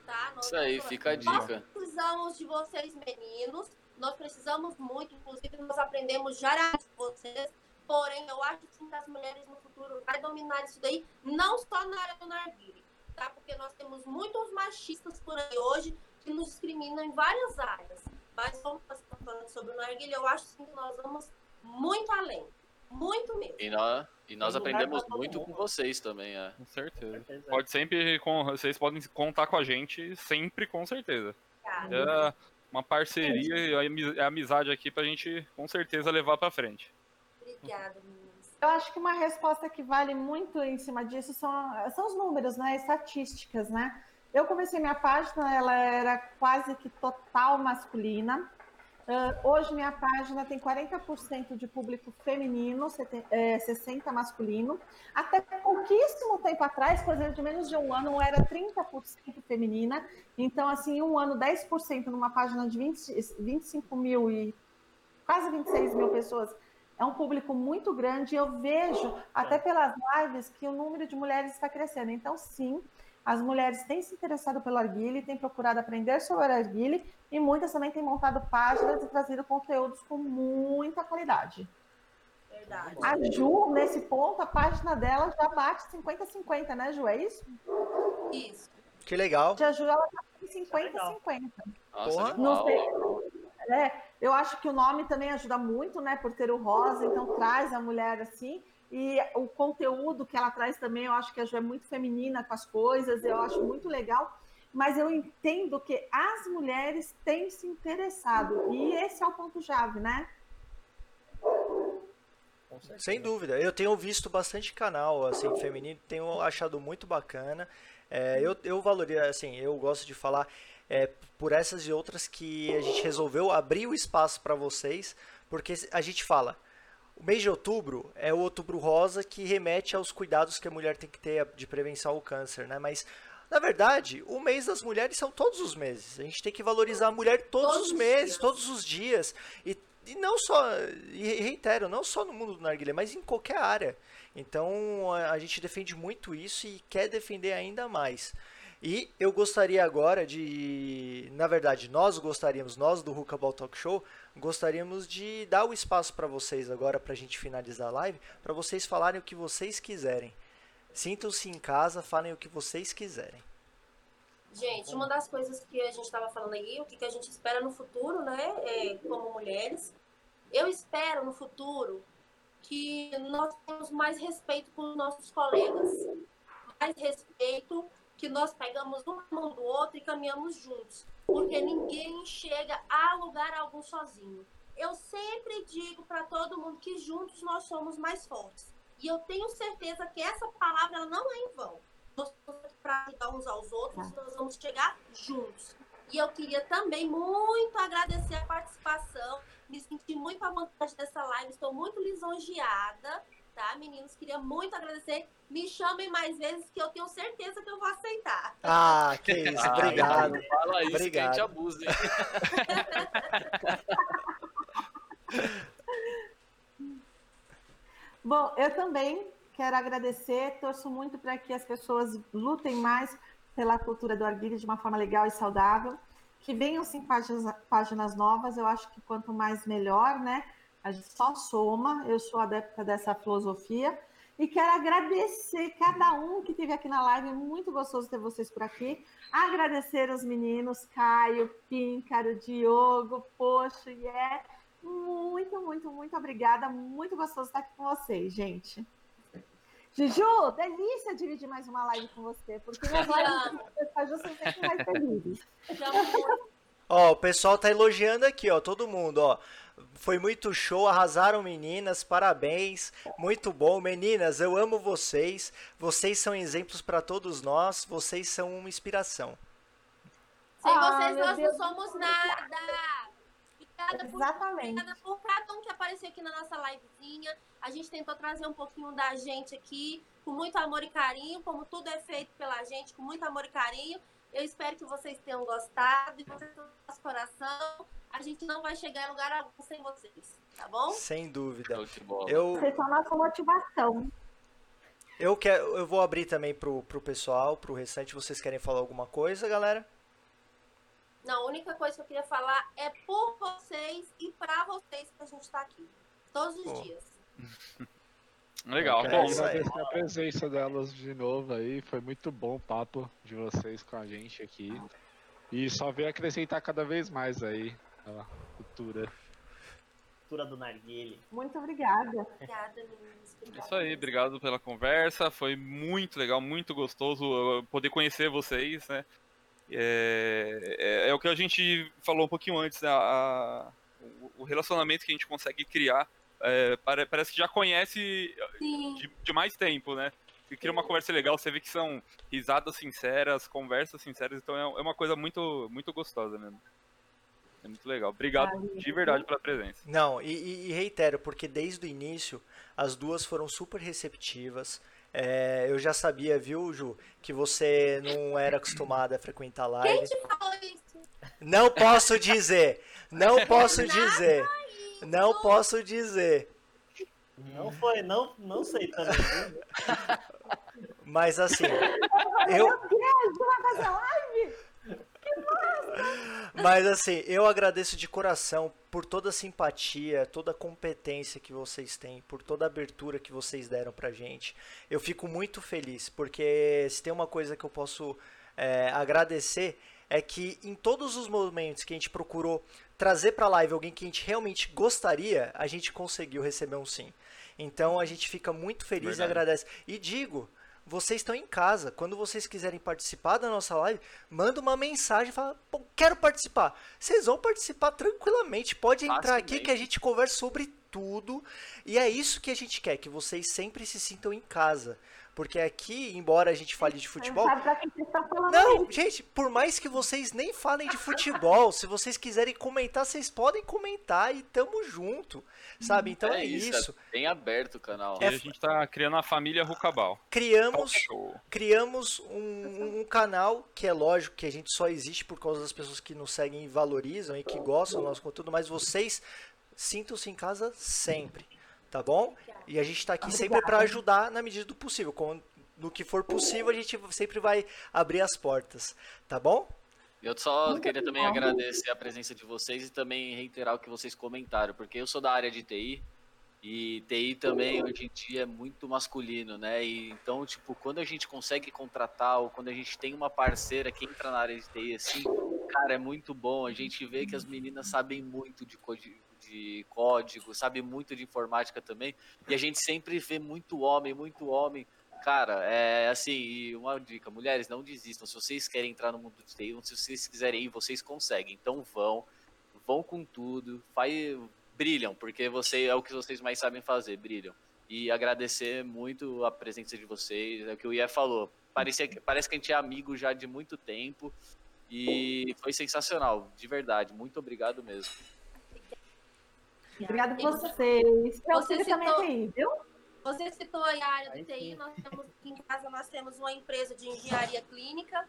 tá? Nós Isso aí, vamos- fica a nós dica. precisamos de vocês, meninos. Nós precisamos muito, inclusive nós aprendemos diariamente com vocês. Porém, eu acho sim que as mulheres no futuro vai dominar isso daí, não só na área do narguile, tá? Porque nós temos muitos machistas por aí hoje que nos discriminam em várias áreas. Mas como nós estamos falando sobre o narguile, eu acho sim que nós vamos muito além. Muito mesmo. E nós, e nós aprendemos muito com vocês também, é. Com certeza. certeza. Pode sempre, com, vocês podem contar com a gente sempre, com certeza. É uma parceria e a amizade aqui pra gente, com certeza, levar pra frente. Obrigada, meninas. Eu acho que uma resposta que vale muito em cima disso são, são os números, né? Estatísticas, né? Eu comecei minha página, ela era quase que total masculina. Ah, hoje minha página tem 40% de público feminino, seten- é, 60% masculino. Até pouquíssimo tempo atrás, coisa de menos de um ano, era 30% feminina. Então, assim, um ano, 10% numa página de 20, 25 mil e quase 26 mil pessoas é um público muito grande e eu vejo, até pelas lives, que o número de mulheres está crescendo. Então, sim, as mulheres têm se interessado pelo arguile, têm procurado aprender sobre o arguile e muitas também têm montado páginas e trazido conteúdos com muita qualidade. Verdade. A Ju, nesse ponto, a página dela já bate 50-50, né, Ju? É isso? Isso. Que legal. A Ju, ela tá em legal. 50-50. Nossa, Porra. Não sei. É, eu acho que o nome também ajuda muito, né? Por ter o rosa, então traz a mulher assim. E o conteúdo que ela traz também, eu acho que a Ju é muito feminina com as coisas, eu acho muito legal. Mas eu entendo que as mulheres têm se interessado. E esse é o ponto-chave, né? Sem dúvida. Eu tenho visto bastante canal assim feminino, tenho achado muito bacana. É, eu, eu valorizo, assim, eu gosto de falar é, por essas e outras que a gente resolveu abrir o espaço para vocês, porque a gente fala, o mês de outubro é o outubro rosa que remete aos cuidados que a mulher tem que ter de prevenção ao câncer, né? Mas na verdade, o mês das mulheres são todos os meses. A gente tem que valorizar a mulher todos, Todos os meses, dias. todos os dias. E, e não só, e reitero, não só no mundo do narguilé, mas em qualquer área. Então a, a gente defende muito isso e quer defender ainda mais. E eu gostaria agora de, na verdade, nós gostaríamos, nós do Hookaball Talk Show, gostaríamos de dar o espaço para vocês agora, para a gente finalizar a live, para vocês falarem o que vocês quiserem. Sintam-se em casa, falem o que vocês quiserem. Gente, uma das coisas que a gente estava falando aí, o que, que a gente espera no futuro, né, é, como mulheres, eu espero no futuro que nós tenhamos mais respeito com os nossos colegas, mais respeito, que nós pegamos uma mão do outro e caminhamos juntos, porque ninguém chega a lugar algum sozinho. Eu sempre digo para todo mundo que juntos nós somos mais fortes. E eu tenho certeza que essa palavra não é em vão. Nós estamos aqui para ajudar uns aos outros, nós vamos chegar juntos. E eu queria também muito agradecer a participação, me senti muito à vontade dessa live, estou muito lisonjeada, tá, meninos? Queria muito agradecer. Me chamem mais vezes que eu tenho certeza que eu vou aceitar. Ah, que isso, Ah, obrigado. Fala isso que a Obrigado. gente abusa, hein? Bom, eu também quero agradecer, torço muito para que as pessoas lutem mais pela cultura do arguilho de uma forma legal e saudável, que venham sim páginas, páginas novas, eu acho que quanto mais melhor, né? A gente só soma, eu sou adepta dessa filosofia, e quero agradecer cada um que esteve aqui na live, muito gostoso ter vocês por aqui, agradecer os meninos, Caio, Píncaro, Diogo, Poxo, e é muito, muito, muito obrigada. Muito gostoso estar aqui com vocês, gente. Juju, delícia dividir mais uma live com você, porque minhas lives com você são sempre mais. Chamo muito. Ó, o pessoal tá elogiando aqui, ó, todo mundo, ó. Foi muito show, arrasaram meninas, parabéns, muito bom. Meninas, eu amo vocês. Vocês são exemplos para todos nós, vocês são uma inspiração. Sem Ah, vocês nós Deus, não somos nada. Obrigada por, Exatamente. obrigada por cada um que apareceu aqui na nossa livezinha. A gente tentou trazer um pouquinho da gente aqui, com muito amor e carinho, como tudo é feito pela gente, com muito amor e carinho. Eu espero que vocês tenham gostado, e vocês no nosso coração. A gente não vai chegar em lugar algum sem vocês, tá bom? Sem dúvida. Eu, Vocês são a nossa motivação. eu, quero, eu vou abrir também pro, pro pessoal, pro restante. Vocês querem falar alguma coisa, galera? Não, a única coisa que eu queria falar é por vocês e pra vocês que a gente tá aqui. Todos os Pô. dias. Legal, É bom. agradecer a presença delas de novo aí. Foi muito bom o papo de vocês com a gente aqui. E só veio acrescentar cada vez mais aí a cultura. Cultura do narguile. Muito obrigada. Obrigada, meninas. Obrigada Isso aí, obrigado pela conversa. Foi muito legal, muito gostoso poder conhecer vocês, né? É, é- é o que a gente falou um pouquinho antes, né? A- o relacionamento que a gente consegue criar é, pare- parece que já conhece Sim. de, de mais tempo, né? E cria uma conversa legal, você vê que são risadas sinceras, conversas sinceras, então é, é uma coisa muito, muito gostosa mesmo. É muito legal. Obrigado de verdade pela presença. Não, e, e- reitero, porque desde o início as duas foram super receptivas. É, eu já sabia, viu, Ju, que você não era acostumada a frequentar Quem live. te falou isso? Não posso dizer, não posso dizer, não posso dizer. Não foi, não, não sei também. viu? Mas assim, eu, Meu Deus, vai fazer live? Mas assim, eu agradeço de coração por toda a simpatia, toda a competência que vocês têm, por toda a abertura que vocês deram pra gente. Eu fico muito feliz, porque se tem uma coisa que eu posso é, agradecer é que em todos os momentos que a gente procurou trazer pra live alguém que a gente realmente gostaria, a gente conseguiu receber um sim. Então a gente fica muito feliz e Verdade. agradece. E digo, vocês estão em casa. Quando vocês quiserem participar da nossa live, manda uma mensagem, fala, quero participar. Vocês vão participar tranquilamente. Pode entrar aqui que a gente conversa sobre tudo. E é isso que a gente quer, que vocês sempre se sintam em casa. Porque aqui, embora a gente fale de futebol, não, gente, por mais que vocês nem falem de futebol, se vocês quiserem comentar, vocês podem comentar e tamo junto, sabe? Então é, isso. é bem aberto o canal. E a gente tá criando a família Rucabal. Criamos, criamos um, um canal que é lógico que a gente só existe por causa das pessoas que nos seguem e valorizam e que gostam do nosso conteúdo, mas vocês sintam-se em casa sempre, tá bom? E a gente tá aqui sempre para ajudar na medida do possível. Com- no que for possível, a gente sempre vai abrir as portas, tá bom? Eu só Muito queria também obrigada. agradecer a presença de vocês e também reiterar o que vocês comentaram, porque eu sou da área de TI e TI também hoje em dia é muito masculino, né? E então, tipo, quando a gente consegue contratar ou quando a gente tem uma parceira que entra na área de TI assim, cara, é muito bom. A gente vê que as meninas sabem muito de de código, sabem muito de informática também, e a gente sempre vê muito homem, muito homem Cara, é assim, uma dica, mulheres, não desistam. Se vocês querem entrar no mundo de TI, se vocês quiserem ir, vocês conseguem. Então vão, vão com tudo, faz, brilham, porque você é o que vocês mais sabem fazer, brilham. E agradecer muito a presença de vocês, é o que o Ié falou. Parecia, parece que a gente é amigo já de muito tempo. E foi sensacional, de verdade. Muito obrigado mesmo. Obrigada E por vocês. Você também citou- tem, viu? Você citou aí a área Aí do TI, nós temos aqui em casa nós temos uma empresa de engenharia clínica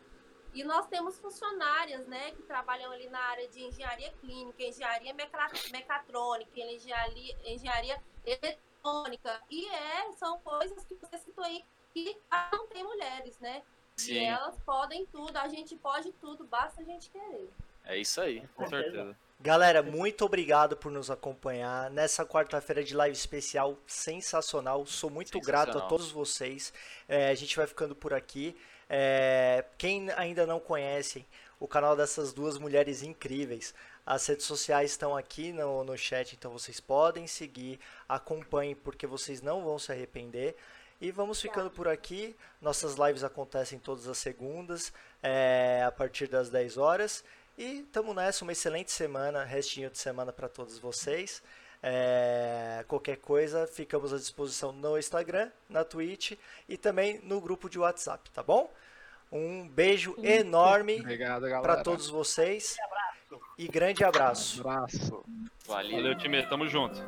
e nós temos funcionárias, né, que trabalham ali na área de engenharia clínica, engenharia meca- mecatrônica, engenharia, engenharia eletrônica e é, são coisas que você citou aí que não tem mulheres, né? E Sim, elas podem tudo, a gente pode tudo, basta a gente querer. é isso aí. Com certeza. Galera, muito obrigado por nos acompanhar nessa quarta-feira de live especial sensacional. Sou muito grato a Sensacional. todos vocês. É, a gente vai ficando por aqui. É, quem ainda não conhece o canal dessas duas mulheres incríveis, as redes sociais estão aqui no, no chat, então vocês podem seguir, acompanhem, porque vocês não vão se arrepender. E vamos ficando por aqui. Nossas lives acontecem todas as segundas, é, a partir das 10 horas. E tamo nessa, uma excelente semana, restinho de semana para todos vocês. É, qualquer coisa, ficamos à disposição no Instagram, na Twitch e também no grupo de WhatsApp, tá bom? Um beijo enorme Obrigado, galera. para todos vocês e grande abraço. Abraço. Valeu. Valeu, time. Tamo junto.